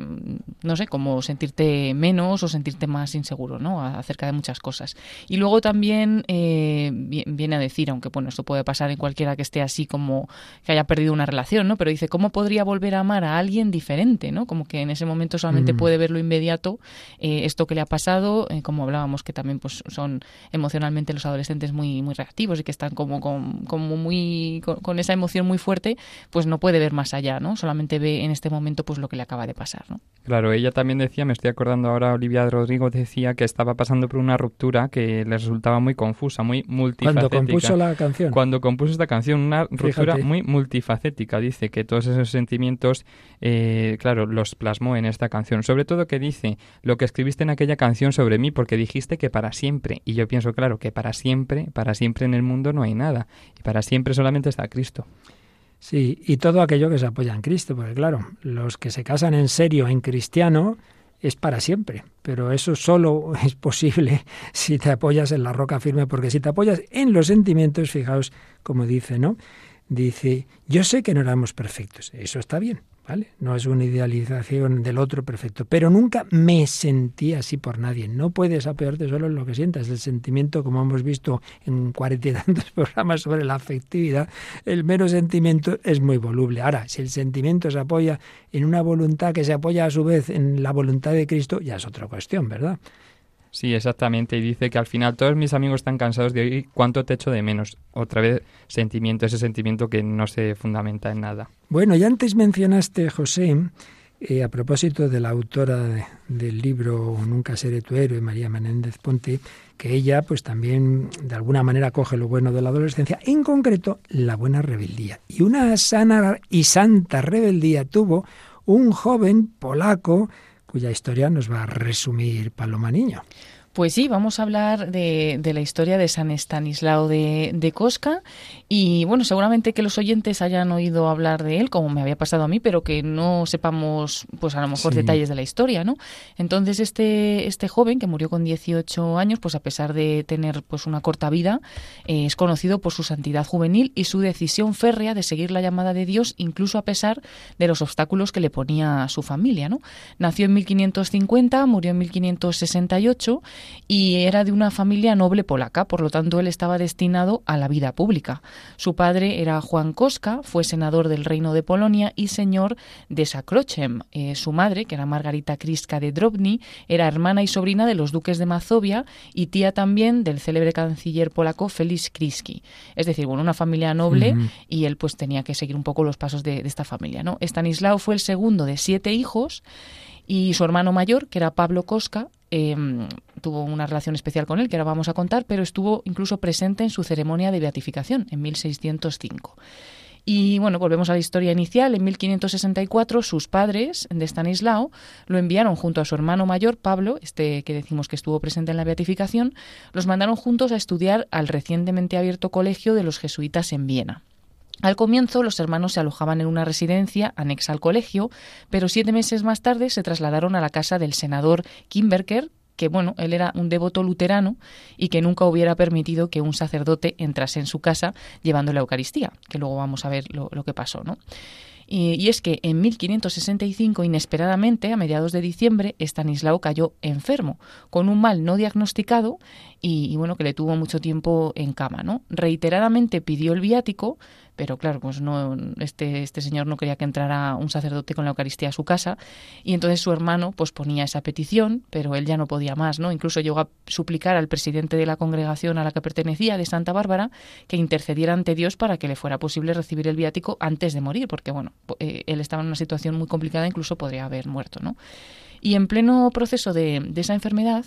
no sé, como sentirte menos o sentirte más inseguro, ¿no? Acerca de muchas cosas. Y luego también eh, viene a decir, aunque bueno, esto puede pasar en cualquiera que esté así como que haya perdido una relación, ¿no? Pero dice, ¿cómo podría volver a amar a alguien diferente, ¿no? Como que en ese momento solamente mm. puede ver lo inmediato, eh, esto que le ha pasado, como hablábamos, que también pues son emocionalmente los adolescentes muy, muy reactivos y que están como, como muy, con esa emoción muy fuerte, pues no puede ver más allá ¿no? Solamente ve en este momento pues lo que le acaba de pasar, ¿no? Claro, ella también decía, me estoy acordando ahora, Olivia Rodrigo decía que estaba pasando por una ruptura que le resultaba muy confusa, muy multifacética. Cuando compuso la canción. Cuando compuso esta canción, una ruptura muy multifacética. Dice que todos esos sentimientos, eh, claro, los plasmó en esta canción. Sobre todo que dice lo que escribiste en aquella canción sobre mí porque dijiste que para siempre. Y yo pienso, claro, que para siempre, para siempre en el mundo no hay nada. Y para siempre solamente está Cristo. Sí, y todo aquello que se apoya en Cristo, porque claro, los que se casan en serio en cristiano es para siempre, pero eso solo es posible si te apoyas en la roca firme, porque si te apoyas en los sentimientos, fijaos como dice, ¿no? Dice, yo sé que no éramos perfectos, eso está bien, no es una idealización del otro perfecto, pero nunca me sentí así por nadie. No puedes apoyarte solo en lo que sientas. El sentimiento, como hemos visto en cuarenta y tantos programas sobre la afectividad, el mero sentimiento es muy voluble. Ahora, si el sentimiento se apoya en una voluntad que se apoya a su vez en la voluntad de Cristo, ya es otra cuestión, ¿verdad? Sí, exactamente. Y dice que al final todos mis amigos están cansados de oír cuánto te echo de menos. Otra vez, sentimiento, ese sentimiento que no se fundamenta en nada. Bueno, y antes mencionaste, José, eh, a propósito de la autora del libro Nunca seré tu héroe, María Menéndez Ponte, que ella pues también de alguna manera coge lo bueno de la adolescencia, en concreto la buena rebeldía. Y una sana y santa rebeldía tuvo un joven polaco cuya historia nos va a resumir Paloma Niño. Pues sí, vamos a hablar de, de la historia de San Estanislao de, de, Cosca y bueno, seguramente que los oyentes hayan oído hablar de él, como me había pasado a mí, pero que no sepamos pues a lo mejor detalles de la historia, ¿no? Entonces este, este joven que murió con 18 años, pues a pesar de tener pues una corta vida, eh, es conocido por su santidad juvenil y su decisión férrea de seguir la llamada de Dios, incluso a pesar de los obstáculos que le ponía a su familia, ¿no? Nació en 1550, murió en 1568 y era de una familia noble polaca, por lo tanto él estaba destinado a la vida pública. Su padre era Juan Koska, fue senador del Reino de Polonia y señor de Sakrochem. Eh, su madre, que era Margarita Kriska de Drobny, era hermana y sobrina de los duques de Mazovia y tía también del célebre canciller polaco Félix Kriski. Es decir, bueno, una familia noble y él pues tenía que seguir un poco los pasos de, de esta familia. ¿no? Stanislao fue el segundo de siete hijos y su hermano mayor, que era Pablo Koska, em, tuvo una relación especial con él, que ahora vamos a contar, pero estuvo incluso presente en su ceremonia de beatificación en 1605. Y bueno, volvemos a la historia inicial. En 1564 sus padres de Stanislao lo enviaron junto a su hermano mayor, Pablo, este que decimos que estuvo presente en la beatificación, los mandaron juntos a estudiar al recientemente abierto colegio de los jesuitas en Viena. Al comienzo los hermanos se alojaban en una residencia anexa al colegio, pero siete meses más tarde se trasladaron a la casa del senador Kimberker, que bueno, él era un devoto luterano y que nunca hubiera permitido que un sacerdote entrase en su casa llevando la Eucaristía, que luego vamos a ver lo, que pasó, ¿no? Y, es que en 1565, inesperadamente, a mediados de diciembre, Stanislao cayó enfermo, con un mal no diagnosticado y, y, bueno, que le tuvo mucho tiempo en cama, ¿no? Reiteradamente pidió el viático, pero claro, pues no, este, este señor no quería que entrara un sacerdote con la Eucaristía a su casa, y entonces su hermano pues ponía esa petición, pero él ya no podía más, ¿no? Incluso llegó a suplicar al presidente de la congregación a la que pertenecía, de Santa Bárbara, que intercediera ante Dios para que le fuera posible recibir el viático antes de morir, porque bueno, eh, él estaba en una situación muy complicada, incluso podría haber muerto, ¿no? Y en pleno proceso de, esa enfermedad,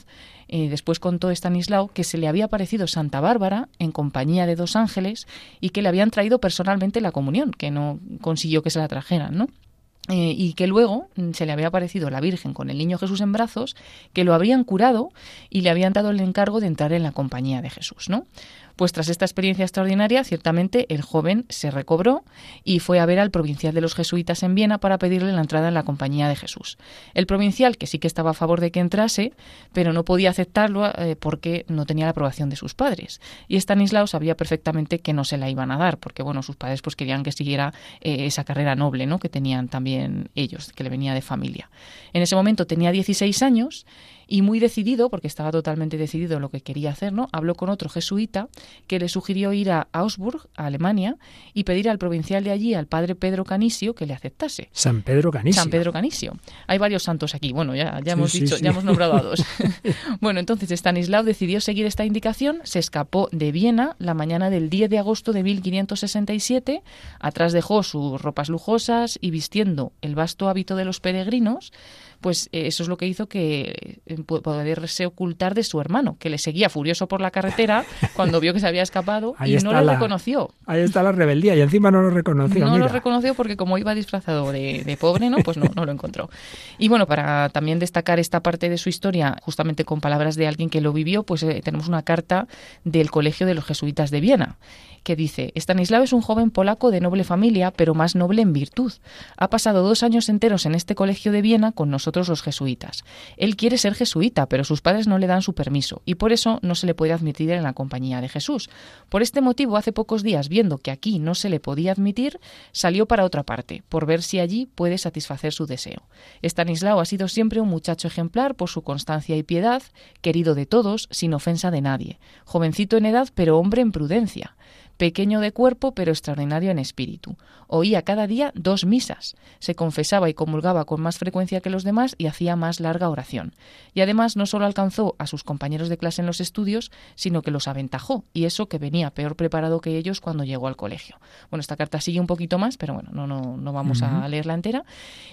eh, después contó Stanislao que se le había aparecido Santa Bárbara en compañía de dos ángeles y que le habían traído personalmente la comunión, que no consiguió que se la trajeran, ¿no? Eh, y que luego mm, se le había aparecido la Virgen con el niño Jesús en brazos, que lo habrían curado y le habían dado el encargo de entrar en la compañía de Jesús, ¿no? Pues tras esta experiencia extraordinaria, ciertamente el joven se recobró y fue a ver al provincial de los jesuitas en Viena para pedirle la entrada en la compañía de Jesús. El provincial, que sí que estaba a favor de que entrase, pero no podía aceptarlo eh, porque no tenía la aprobación de sus padres. Y Stanislao sabía perfectamente que no se la iban a dar, porque bueno, sus padres pues querían que siguiera eh, esa carrera noble, ¿no? que tenían también ellos, que le venía de familia. En ese momento tenía 16 años y muy decidido, porque estaba totalmente decidido lo que quería hacer, ¿no? Habló con otro jesuita que le sugirió ir a Augsburg, a Alemania, y pedir al provincial de allí, al padre Pedro Canisio, que le aceptase. San Pedro Canisio. San Pedro Canisio. Hay varios santos aquí. Bueno, ya, ya hemos dicho, ya hemos nombrado a dos. bueno, entonces Stanislao decidió seguir esta indicación, se escapó de Viena la mañana del 10 de agosto de 1567, atrás dejó sus ropas lujosas y vistiendo el vasto hábito de los peregrinos, pues eh, eso es lo que hizo que eh, poderse ocultar de su hermano, que le seguía furioso por la carretera cuando vio que se había escapado y no lo reconoció. Ahí está la rebeldía y encima no lo reconoció. No lo reconoció porque como iba disfrazado de, pobre, ¿no? Pues no, no lo encontró. Y bueno, para también destacar esta parte de su historia, justamente con palabras de alguien que lo vivió, pues eh, tenemos una carta del Colegio de los Jesuitas de Viena que dice, Stanislao es un joven polaco de noble familia, pero más noble en virtud. Ha pasado dos años enteros en este colegio de Viena con nosotros los jesuitas. Él quiere ser jesuita, pero sus padres no le dan su permiso, y por eso no se le puede admitir en la compañía de Jesús. Por este motivo, hace pocos días, viendo que aquí no se le podía admitir, salió para otra parte, por ver si allí puede satisfacer su deseo. Stanislao ha sido siempre un muchacho ejemplar por su constancia y piedad, querido de todos, sin ofensa de nadie. Jovencito en edad, pero hombre en prudencia pequeño de cuerpo pero extraordinario en espíritu. Oía cada día dos misas, se confesaba y comulgaba con más frecuencia que los demás y hacía más larga oración. Y además no solo alcanzó a sus compañeros de clase en los estudios, sino que los aventajó, y eso que venía peor preparado que ellos cuando llegó al colegio. Bueno, esta carta sigue un poquito más, pero bueno, no, no, no vamos a leerla entera.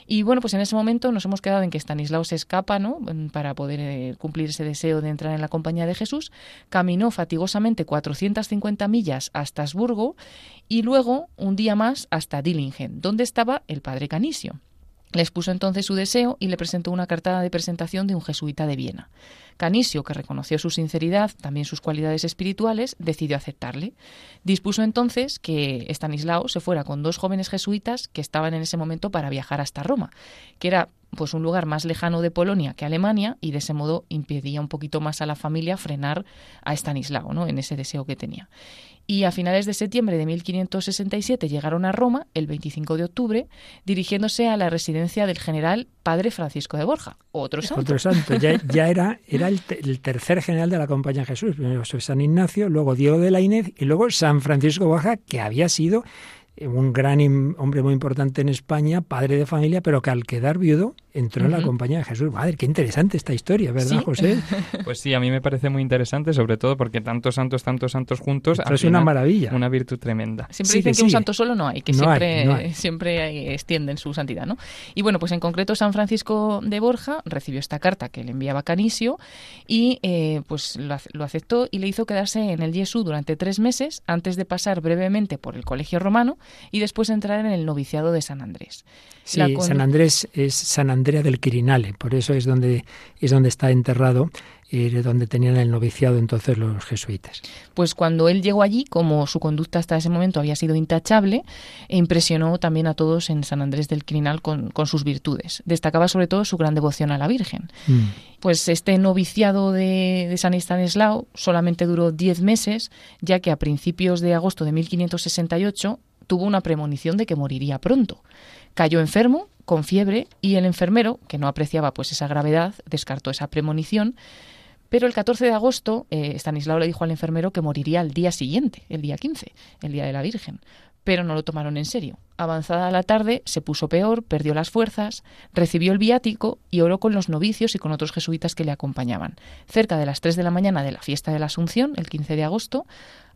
Y bueno, pues en ese momento nos hemos quedado en que Stanislao se escapa, ¿no? Para poder eh, cumplir ese deseo de entrar en la compañía de Jesús. Caminó fatigosamente 450 millas hasta Y luego un día más hasta Dillingen, donde estaba el padre Canisio. Le expuso entonces su deseo y le presentó una carta de presentación de un jesuita de Viena. Canisio, que reconoció su sinceridad, también sus cualidades espirituales, decidió aceptarle. Dispuso entonces que Estanislao se fuera con dos jóvenes jesuitas que estaban en ese momento para viajar hasta Roma, que era pues un lugar más lejano de Polonia que Alemania y de ese modo impedía un poquito más a la familia frenar a Estanislao, ¿no? en ese deseo que tenía y a finales de septiembre de 1567 llegaron a Roma el 25 de octubre, dirigiéndose a la residencia del general Padre Francisco de Borja, otro santo. Otro santo, ya, era, era el, tercer general de la Compañía Jesús, primero San Ignacio, luego Diego de la Inés y luego San Francisco de Borja, que había sido un gran hombre muy importante en España, padre de familia, pero que al quedar viudo entró en la compañía de Jesús. Madre, qué interesante esta historia, ¿verdad, José? Pues sí, a mí me parece muy interesante, sobre todo porque tantos santos, tantos santos juntos. es una maravilla. Una virtud tremenda. Siempre dicen que, un santo solo no hay, que siempre, siempre extienden su santidad, ¿no? Y bueno, pues en concreto San Francisco de Borja recibió esta carta que le enviaba Canisio y eh, pues lo, aceptó y le hizo quedarse en el Jesús durante tres meses antes de pasar brevemente por el colegio romano y después entrar en el noviciado de San Andrés. Sí, San Andrés es San Andrea del Quirinale, por eso es donde, es donde está enterrado y donde tenían el noviciado entonces los jesuitas. Pues cuando él llegó allí, como su conducta hasta ese momento había sido intachable, impresionó también a todos en San Andrés del Quirinal con, sus virtudes. Destacaba sobre todo su gran devoción a la Virgen. Mm. Pues este noviciado de, de San Estanislao solamente duró diez meses, ya que a principios de agosto de 1568 tuvo una premonición de que moriría pronto. Cayó enfermo, con fiebre, y el enfermero, que no apreciaba pues esa gravedad, descartó esa premonición, Pero el 14 de agosto, eh, Stanislao le dijo al enfermero que moriría el día siguiente, el día 15, el día de la Virgen pero no lo tomaron en serio. Avanzada la tarde, se puso peor, perdió las fuerzas, recibió el viático y oró con los novicios y con otros jesuitas que le acompañaban. Cerca de las 3 de la mañana de la fiesta de la Asunción, el 15 de agosto,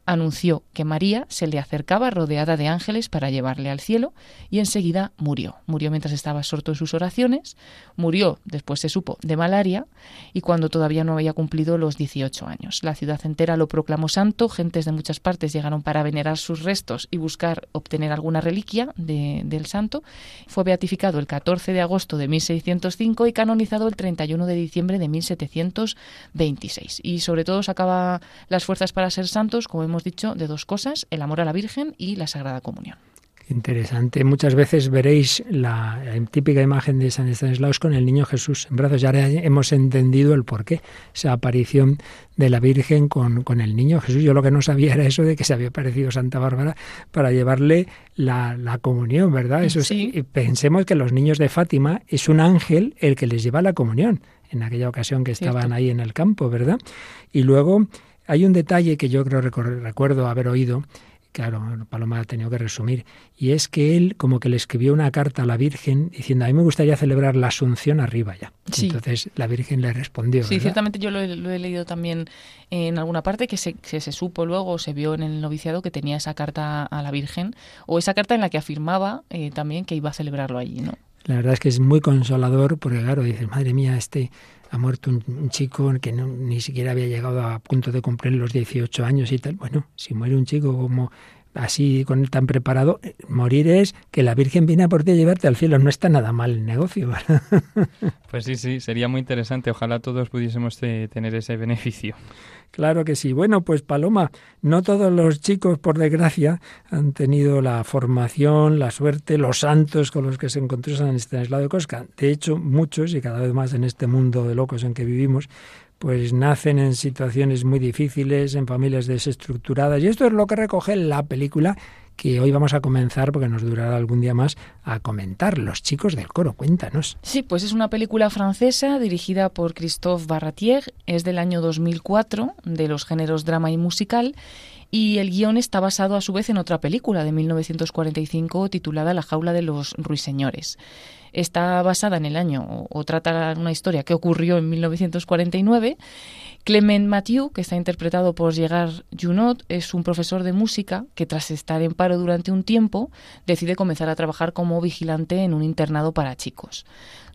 anunció que María se le acercaba rodeada de ángeles para llevarle al cielo y enseguida murió. Murió mientras estaba absorto en sus oraciones, murió, después se supo, de malaria y cuando todavía no había cumplido los 18 años. La ciudad entera lo proclamó santo, gentes de muchas partes llegaron para venerar sus restos y buscar obtener alguna reliquia del santo. Fue beatificado el 14 de agosto de 1605 y canonizado el 31 de diciembre de 1726. Y sobre todo sacaba las fuerzas para ser santos, como hemos dicho, de dos cosas, el amor a la Virgen y la Sagrada Comunión. Interesante. Muchas veces veréis la, típica imagen de San Estanislaus con el niño Jesús en brazos. Ya hemos entendido el porqué, esa aparición de la Virgen con, con, el niño Jesús. Yo lo que no sabía era eso de que se había aparecido Santa Bárbara para llevarle la, la comunión, ¿verdad? Eso sí. pensemos que los niños de Fátima es un ángel el que les lleva la comunión en aquella ocasión que estaban ahí en el campo, ¿verdad? Y luego hay un detalle que yo creo recuerdo haber oído, claro, Paloma ha tenido que resumir, y es que él como que le escribió una carta a la Virgen diciendo, a mí me gustaría celebrar la Asunción arriba ya. Entonces la Virgen le respondió. Sí, ciertamente yo lo he, leído también en alguna parte que se, se, supo luego, se vio en el noviciado que tenía esa carta a la Virgen, o esa carta en la que afirmaba eh, también que iba a celebrarlo allí, ¿no? La verdad es que es muy consolador porque, claro, dices, madre mía, este ha muerto un, chico que no, ni siquiera había llegado a punto de cumplir los 18 años y tal. Bueno, si muere un chico como así con él tan preparado, eh, morir es que la Virgen viene a por ti a llevarte al cielo. No está nada mal el negocio. Pues sí, sí, sería muy interesante. Ojalá todos pudiésemos tener ese beneficio. Claro que sí. Bueno, pues Paloma, no todos los chicos, por desgracia, han tenido la formación, la suerte, los santos con los que se encontró San Estanislao de Cosca. De hecho, muchos, y cada vez más en este mundo de locos en que vivimos, pues nacen en situaciones muy difíciles, en familias desestructuradas. Y esto es lo que recoge la película que hoy vamos a comenzar, porque nos durará algún día más, a comentar. Los chicos del coro, cuéntanos. Sí, pues es una película francesa dirigida por Christophe Barratier, es del año 2004, de los géneros drama y musical, y el guion está basado a su vez en otra película de 1945 titulada La jaula de los ruiseñores está basada en el año o, trata una historia que ocurrió en 1949. Clement Mathieu, que está interpretado por Gerard Junot, es un profesor de música que tras estar en paro durante un tiempo decide comenzar a trabajar como vigilante en un internado para chicos.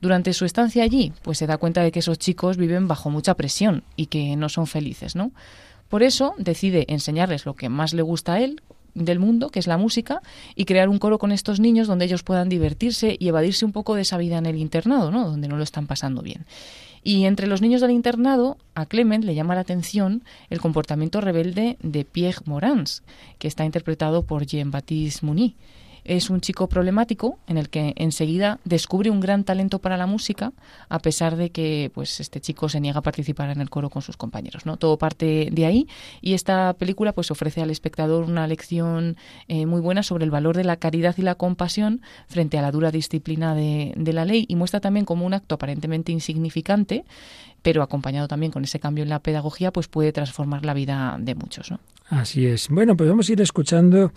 Durante su estancia allí, pues se da cuenta de que esos chicos viven bajo mucha presión y que no son felices, ¿no? Por eso decide enseñarles lo que más le gusta a él, del mundo, que es la música, y crear un coro con estos niños donde ellos puedan divertirse y evadirse un poco de esa vida en el internado, ¿no? donde no lo están pasando bien. Y entre los niños del internado, a Clement le llama la atención el comportamiento rebelde de Pierre Morans, que está interpretado por Jean-Baptiste Mouny es un chico problemático en el que enseguida descubre un gran talento para la música, a pesar de que pues este chico se niega a participar en el coro con sus compañeros. ¿no? Todo parte de ahí y esta película pues ofrece al espectador una lección eh, muy buena sobre el valor de la caridad y la compasión frente a la dura disciplina de, de la ley y muestra también como un acto aparentemente insignificante pero acompañado también con ese cambio en la pedagogía, pues puede transformar la vida de muchos. ¿no? Así es. Bueno, pues vamos a ir escuchando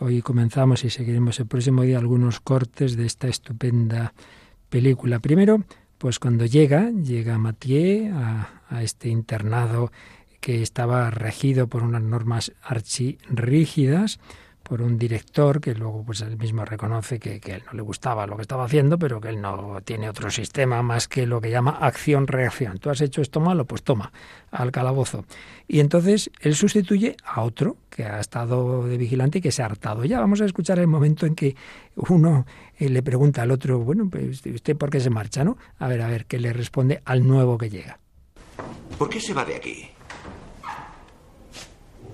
Hoy comenzamos y seguiremos el próximo día algunos cortes de esta estupenda película. Primero, pues cuando llega, llega Mathieu a, este internado que estaba regido por unas normas archirrígidas, por un director que luego pues él mismo reconoce que, que él no le gustaba lo que estaba haciendo, pero que él no tiene otro sistema más que lo que llama acción-reacción. Tú has hecho esto malo, pues toma, al calabozo. Y entonces él sustituye a otro que ha estado de vigilante y que se ha hartado. Ya vamos a escuchar el momento en que uno eh, le pregunta al otro, bueno, pues usted por qué se marcha, ¿no? A ver, a ver, qué le responde al nuevo que llega. ¿Por qué se va de aquí?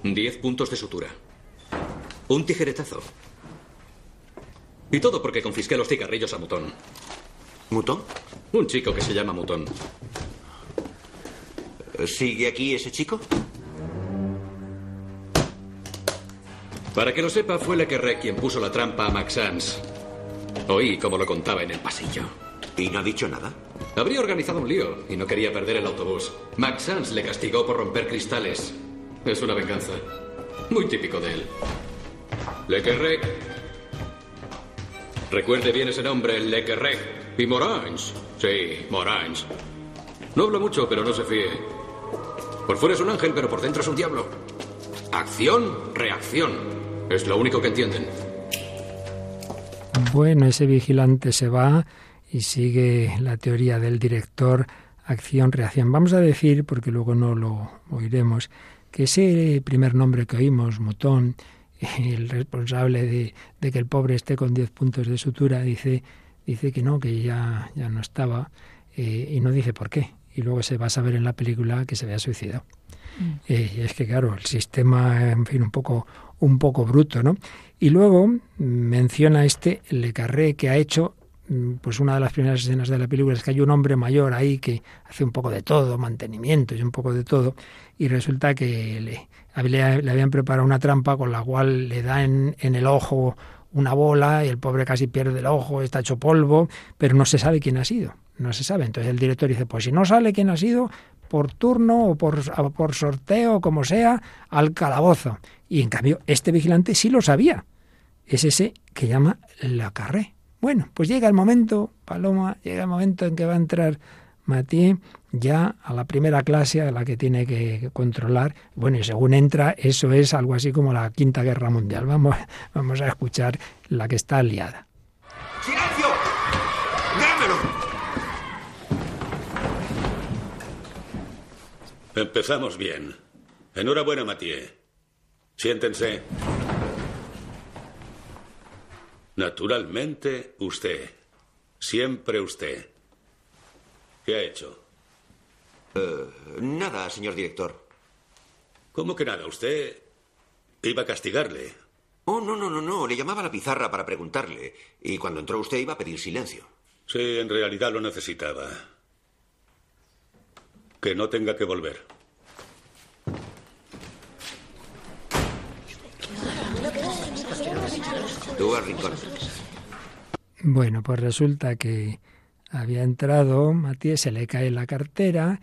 Diez puntos de sutura. Un tijeretazo. Y todo porque confisqué los cigarrillos a Mutón. ¿Mutón? Un chico que se llama Mutón. ¿Sigue aquí ese chico? Para que lo sepa, fue Le Querré quien puso la trampa a Max Sanz. Oí como lo contaba en el pasillo. ¿Y no ha dicho nada? Habría organizado un lío y no quería perder el autobús. Max Sands le castigó por romper cristales. Es una venganza. Muy típico de él. Le Querrec. Recuerde bien ese nombre, Le Querrec. Y Morange. Sí, Morange. No habla mucho, pero no se fíe. Por fuera es un ángel, pero por dentro es un diablo. Acción, reacción. Es lo único que entienden. Bueno, ese vigilante se va y sigue la teoría del director acción-reacción. Vamos a decir, porque luego no lo oiremos, que ese primer nombre que oímos, Motón, el responsable de, que el pobre esté con 10 puntos de sutura, dice, dice que no, que ya, ya no estaba, eh, y no dice por qué. Y luego se va a saber en la película que se había suicidado. Mm. Eh, y es que, claro, el sistema, en fin, un poco, un poco bruto, ¿no? Y luego menciona este Le Carré que ha hecho Mm, pues una de las primeras escenas de la película es que hay un hombre mayor ahí que hace un poco de todo, mantenimiento y un poco de todo, y resulta que le, le habían preparado una trampa con la cual le da en, el ojo una bola y el pobre casi pierde el ojo, está hecho polvo, pero no se sabe quién ha sido, no se sabe. Entonces el director dice, pues si no sale quién ha sido, por turno o por, por sorteo, como sea, al calabozo. Y en cambio, este vigilante sí lo sabía. Es ese que llama la carré bueno, pues llega el momento, Paloma, llega el momento en que va a entrar Mathieu ya a la primera clase a la que tiene que controlar. Bueno, y según entra, eso es algo así como la Quinta Guerra Mundial. Vamos, vamos a escuchar la que está aliada. ¡Silencio! ¡Dámelo! Empezamos bien. Enhorabuena, Mathieu. Siéntense. Naturalmente, usted. Siempre usted. ¿Qué ha hecho? Eh, nada, señor director. ¿Cómo que nada? Usted iba a castigarle. Oh, no, no, no, no. Le llamaba a la pizarra para preguntarle. Y cuando entró usted iba a pedir silencio. Sí, en realidad lo necesitaba. Que no tenga que volver. Bueno, pues resulta que había entrado Matías, se le cae la cartera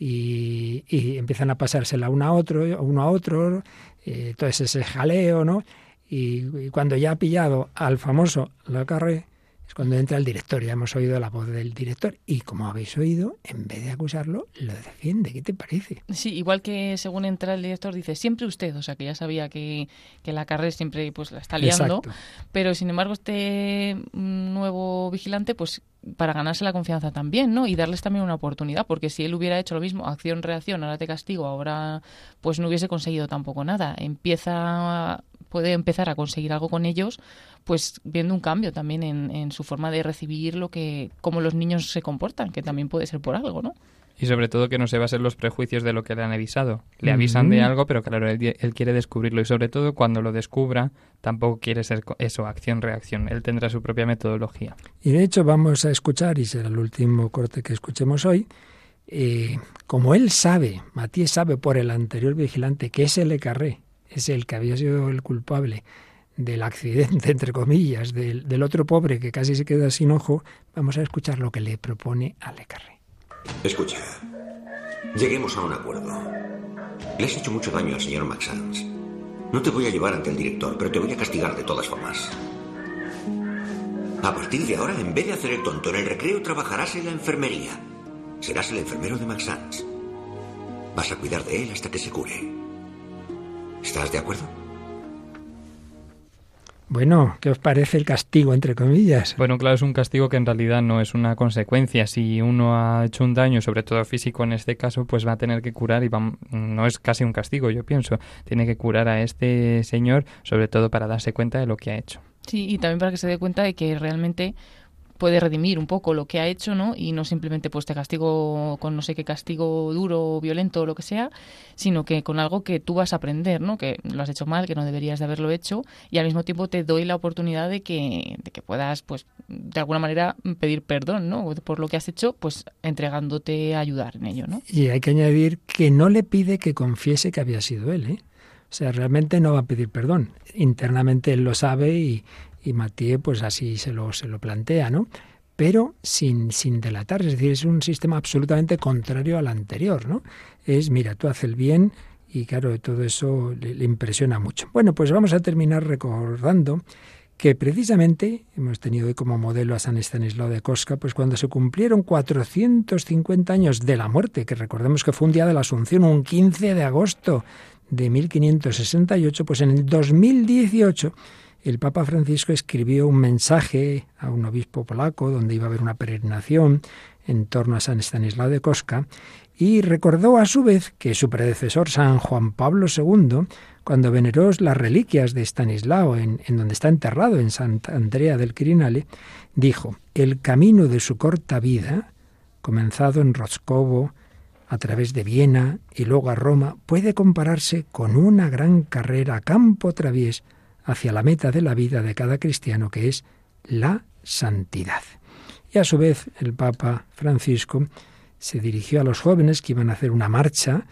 y, empiezan a pasársela uno a otro, uno a otro, eh, entonces ese jaleo, ¿no? Y, y, cuando ya ha pillado al famoso La Carré, es cuando entra el director. Ya hemos oído la voz del director y como habéis oído, en vez de acusarlo, lo defiende. ¿Qué te parece? Sí, igual que según entra el director dice siempre usted, o sea que ya sabía que, que la carrera siempre pues la está liando, pero sin embargo este nuevo vigilante pues para ganarse la confianza también, ¿no? Y darles también una oportunidad, porque si él hubiera hecho lo mismo, acción reacción, ahora te castigo, ahora pues no hubiese conseguido tampoco nada. Empieza puede empezar a conseguir algo con ellos, pues viendo un cambio también en, su forma de recibir lo que, cómo los niños se comportan, que también puede ser por algo, ¿no? Y sobre todo que no se basen los prejuicios de lo que le han avisado. Le avisan de algo, pero claro, él, él, quiere descubrirlo. Y sobre todo cuando lo descubra, tampoco quiere ser eso, acción-reacción. Él tendrá su propia metodología. Y de hecho vamos a escuchar, y será el último corte que escuchemos hoy, eh, como él sabe, Matías sabe por el anterior vigilante que es el Carré, es el que había sido el culpable del accidente, entre comillas, del, otro pobre que casi se queda sin ojo, vamos a escuchar lo que le propone a Le Carré. Escucha, lleguemos a un acuerdo. Le has hecho mucho daño al señor Max No te voy a llevar ante el director, pero te voy a castigar de todas formas. A partir de ahora, en vez de hacer el tonto en el recreo, trabajarás en la enfermería. Serás el enfermero de Max Vas a cuidar de él hasta que se cure. ¿Estás de acuerdo? Bueno, ¿qué os parece el castigo, entre comillas? Bueno, claro, es un castigo que en realidad no es una consecuencia. Si uno ha hecho un daño, sobre todo físico en este caso, pues va a tener que curar y no es casi un castigo, yo pienso. Tiene que curar a este señor, sobre todo para darse cuenta de lo que ha hecho. Sí, y también para que se dé cuenta de que realmente puede redimir un poco lo que ha hecho, ¿no? Y no simplemente pues te castigo con no sé qué castigo duro, violento o lo que sea, sino que con algo que tú vas a aprender, ¿no? Que lo has hecho mal, que no deberías de haberlo hecho y al mismo tiempo te doy la oportunidad de que, de que puedas pues de alguna manera pedir perdón, ¿no? Por lo que has hecho, pues entregándote a ayudar en ello, ¿no? Y hay que añadir que no le pide que confiese que había sido él, ¿eh? O sea, realmente no va a pedir perdón. Internamente él lo sabe y, y Mathieu pues así se lo, se lo plantea, ¿no? pero sin, sin delatar. Es decir, es un sistema absolutamente contrario al anterior, ¿no? Es, mira, tú haces el bien y claro, todo eso le, le impresiona mucho. Bueno, pues vamos a terminar recordando que precisamente hemos tenido hoy como modelo a San Estanislao de Cosca, pues cuando se cumplieron 450 años de la muerte, que recordemos que fue un día de la Asunción, un 15 de agosto de 1568, pues en el 2018 el Papa Francisco escribió un mensaje a un obispo polaco donde iba a haber una peregrinación en torno a San Estanislao de Cosca y recordó a su vez que su predecesor San Juan Pablo II cuando veneró las reliquias de Stanislao en, en, donde está enterrado, en Santa Andrea del Quirinale, dijo, el camino de su corta vida, comenzado en Roscovo, a través de Viena y luego a Roma, puede compararse con una gran carrera a campo traviés hacia la meta de la vida de cada cristiano, que es la santidad. Y a su vez el Papa Francisco se dirigió a los jóvenes que iban a hacer una marcha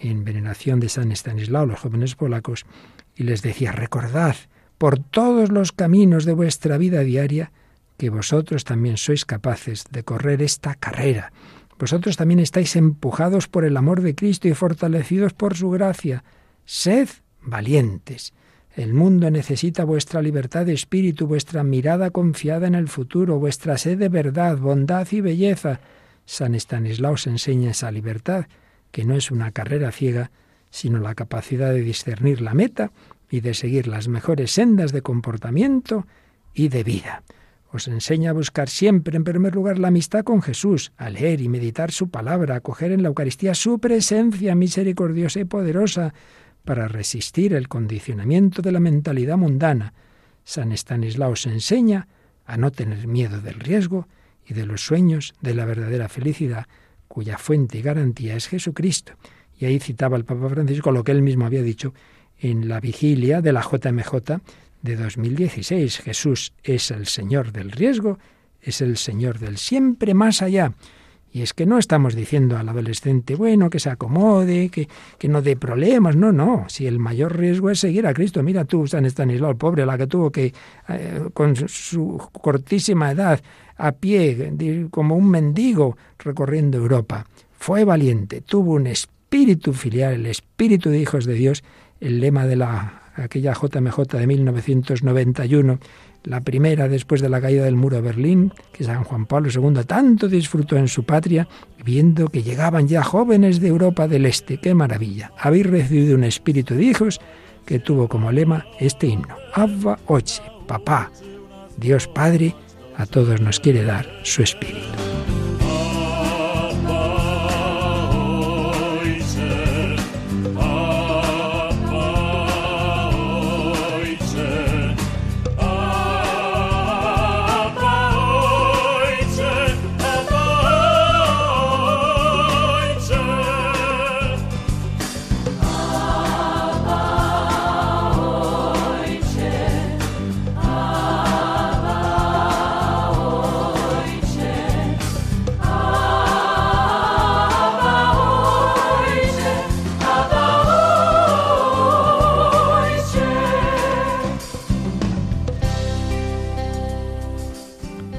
en veneración de San Estanislao, los jóvenes polacos, y les decía, recordad por todos los caminos de vuestra vida diaria que vosotros también sois capaces de correr esta carrera. Vosotros también estáis empujados por el amor de Cristo y fortalecidos por su gracia. Sed valientes. El mundo necesita vuestra libertad de espíritu, vuestra mirada confiada en el futuro, vuestra sed de verdad, bondad y belleza. San Estanislao os enseña esa libertad que no es una carrera ciega, sino la capacidad de discernir la meta y de seguir las mejores sendas de comportamiento y de vida. Os enseña a buscar siempre, en primer lugar, la amistad con Jesús, a leer y meditar su palabra, a coger en la Eucaristía su presencia misericordiosa y poderosa para resistir el condicionamiento de la mentalidad mundana. San Estanislao os enseña a no tener miedo del riesgo y de los sueños de la verdadera felicidad cuya fuente y garantía es Jesucristo. Y ahí citaba el Papa Francisco lo que él mismo había dicho en la vigilia de la JMJ de 2016. Jesús es el Señor del riesgo, es el Señor del siempre más allá. Y es que no estamos diciendo al adolescente, bueno, que se acomode, que, que no dé problemas. No, no. Si el mayor riesgo es seguir a Cristo. Mira tú, San Estanislao, el pobre, la que tuvo que, eh, con su cortísima edad, a pie, como un mendigo recorriendo Europa. Fue valiente, tuvo un espíritu filial, el espíritu de hijos de Dios, el lema de la aquella JMJ de 1991, la primera después de la caída del muro de Berlín, que San Juan Pablo II tanto disfrutó en su patria, viendo que llegaban ya jóvenes de Europa del Este. ¡Qué maravilla! Habéis recibido un espíritu de hijos que tuvo como lema este himno. Abba Oche, papá, Dios Padre, a todos nos quiere dar su espíritu.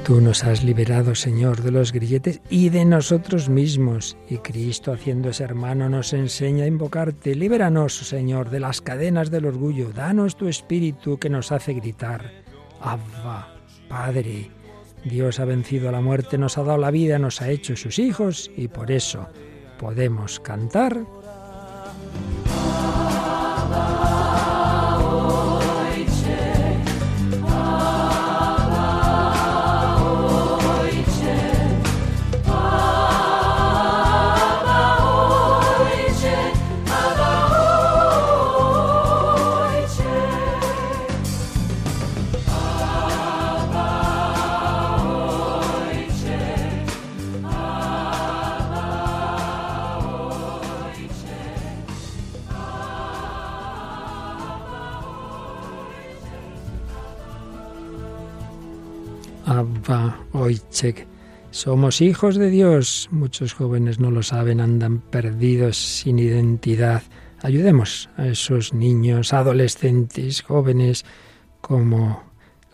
Tú nos has liberado, Señor, de los grilletes y de nosotros mismos. Y Cristo, haciéndose hermano, nos enseña a invocarte. Libéranos, Señor, de las cadenas del orgullo. Danos tu espíritu que nos hace gritar. Abba, Padre. Dios ha vencido a la muerte, nos ha dado la vida, nos ha hecho sus hijos y por eso podemos cantar. Somos hijos de Dios. Muchos jóvenes no lo saben, andan perdidos, sin identidad. Ayudemos a esos niños, adolescentes, jóvenes, como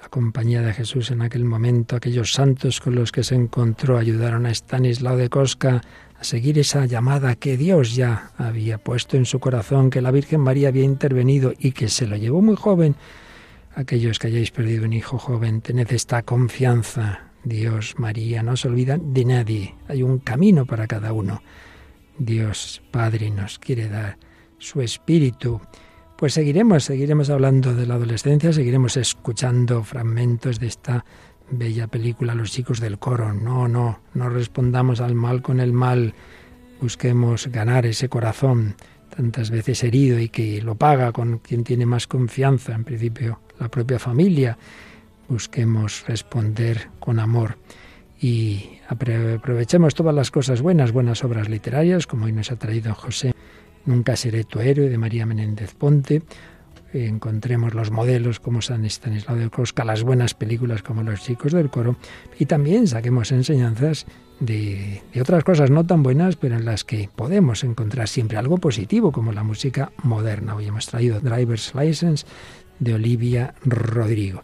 la compañía de Jesús en aquel momento, aquellos santos con los que se encontró ayudaron a Stanislao de Cosca a seguir esa llamada que Dios ya había puesto en su corazón, que la Virgen María había intervenido y que se lo llevó muy joven. Aquellos que hayáis perdido un hijo joven, tened esta confianza. Dios, María, no se olvidan de nadie. Hay un camino para cada uno. Dios Padre nos quiere dar su espíritu. Pues seguiremos, seguiremos hablando de la adolescencia, seguiremos escuchando fragmentos de esta bella película Los chicos del coro. No, no, no respondamos al mal con el mal. Busquemos ganar ese corazón tantas veces herido y que lo paga con quien tiene más confianza, en principio la propia familia. Busquemos responder con amor y aprovechemos todas las cosas buenas, buenas obras literarias, como hoy nos ha traído José, Nunca seré tu héroe, de María Menéndez Ponte. Encontremos los modelos como San Estanislao de Cosca, las buenas películas como Los chicos del coro, y también saquemos enseñanzas de, de otras cosas no tan buenas, pero en las que podemos encontrar siempre algo positivo, como la música moderna. Hoy hemos traído Driver's License de Olivia Rodrigo.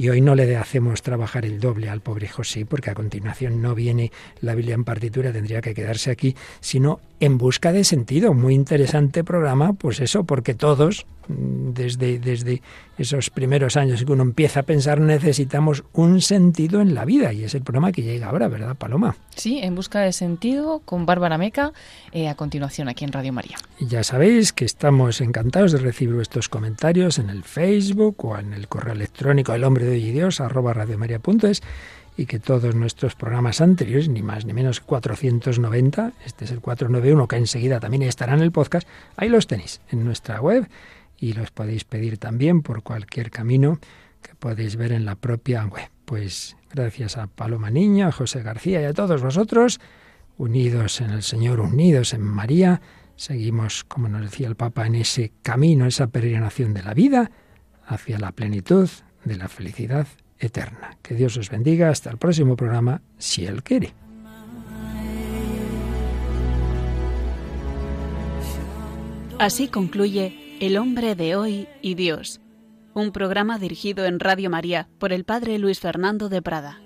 Y hoy no le hacemos trabajar el doble al pobre José, porque a continuación no viene la Biblia en partitura, tendría que quedarse aquí, sino en busca de sentido. Muy interesante programa, pues eso, porque todos, mm, desde, desde esos primeros años que uno empieza a pensar, necesitamos un sentido en la vida. Y es el programa que llega ahora, ¿verdad, Paloma? Sí, en busca de sentido con Bárbara Meca, eh, a continuación aquí en Radio María. Ya sabéis que estamos encantados de recibir vuestros comentarios en el Facebook o en el correo electrónico el hombre de hoy y Dios, arroba radiomaria.es y que todos nuestros programas anteriores, ni más ni menos 490, este es el 491 que enseguida también estará en el podcast, ahí los tenéis en nuestra web y los podéis pedir también por cualquier camino que podéis ver en la propia web. Pues gracias a Paloma Niño, a José García y a todos vosotros, unidos en el Señor, unidos en María, seguimos, como nos decía el Papa, en ese camino, esa peregrinación de la vida hacia la plenitud de la felicidad eterna. Que Dios os bendiga. Hasta el próximo programa, si Él quiere. Así concluye El hombre de hoy y Dios, un programa dirigido en Radio María por el Padre Luis Fernando de Prada.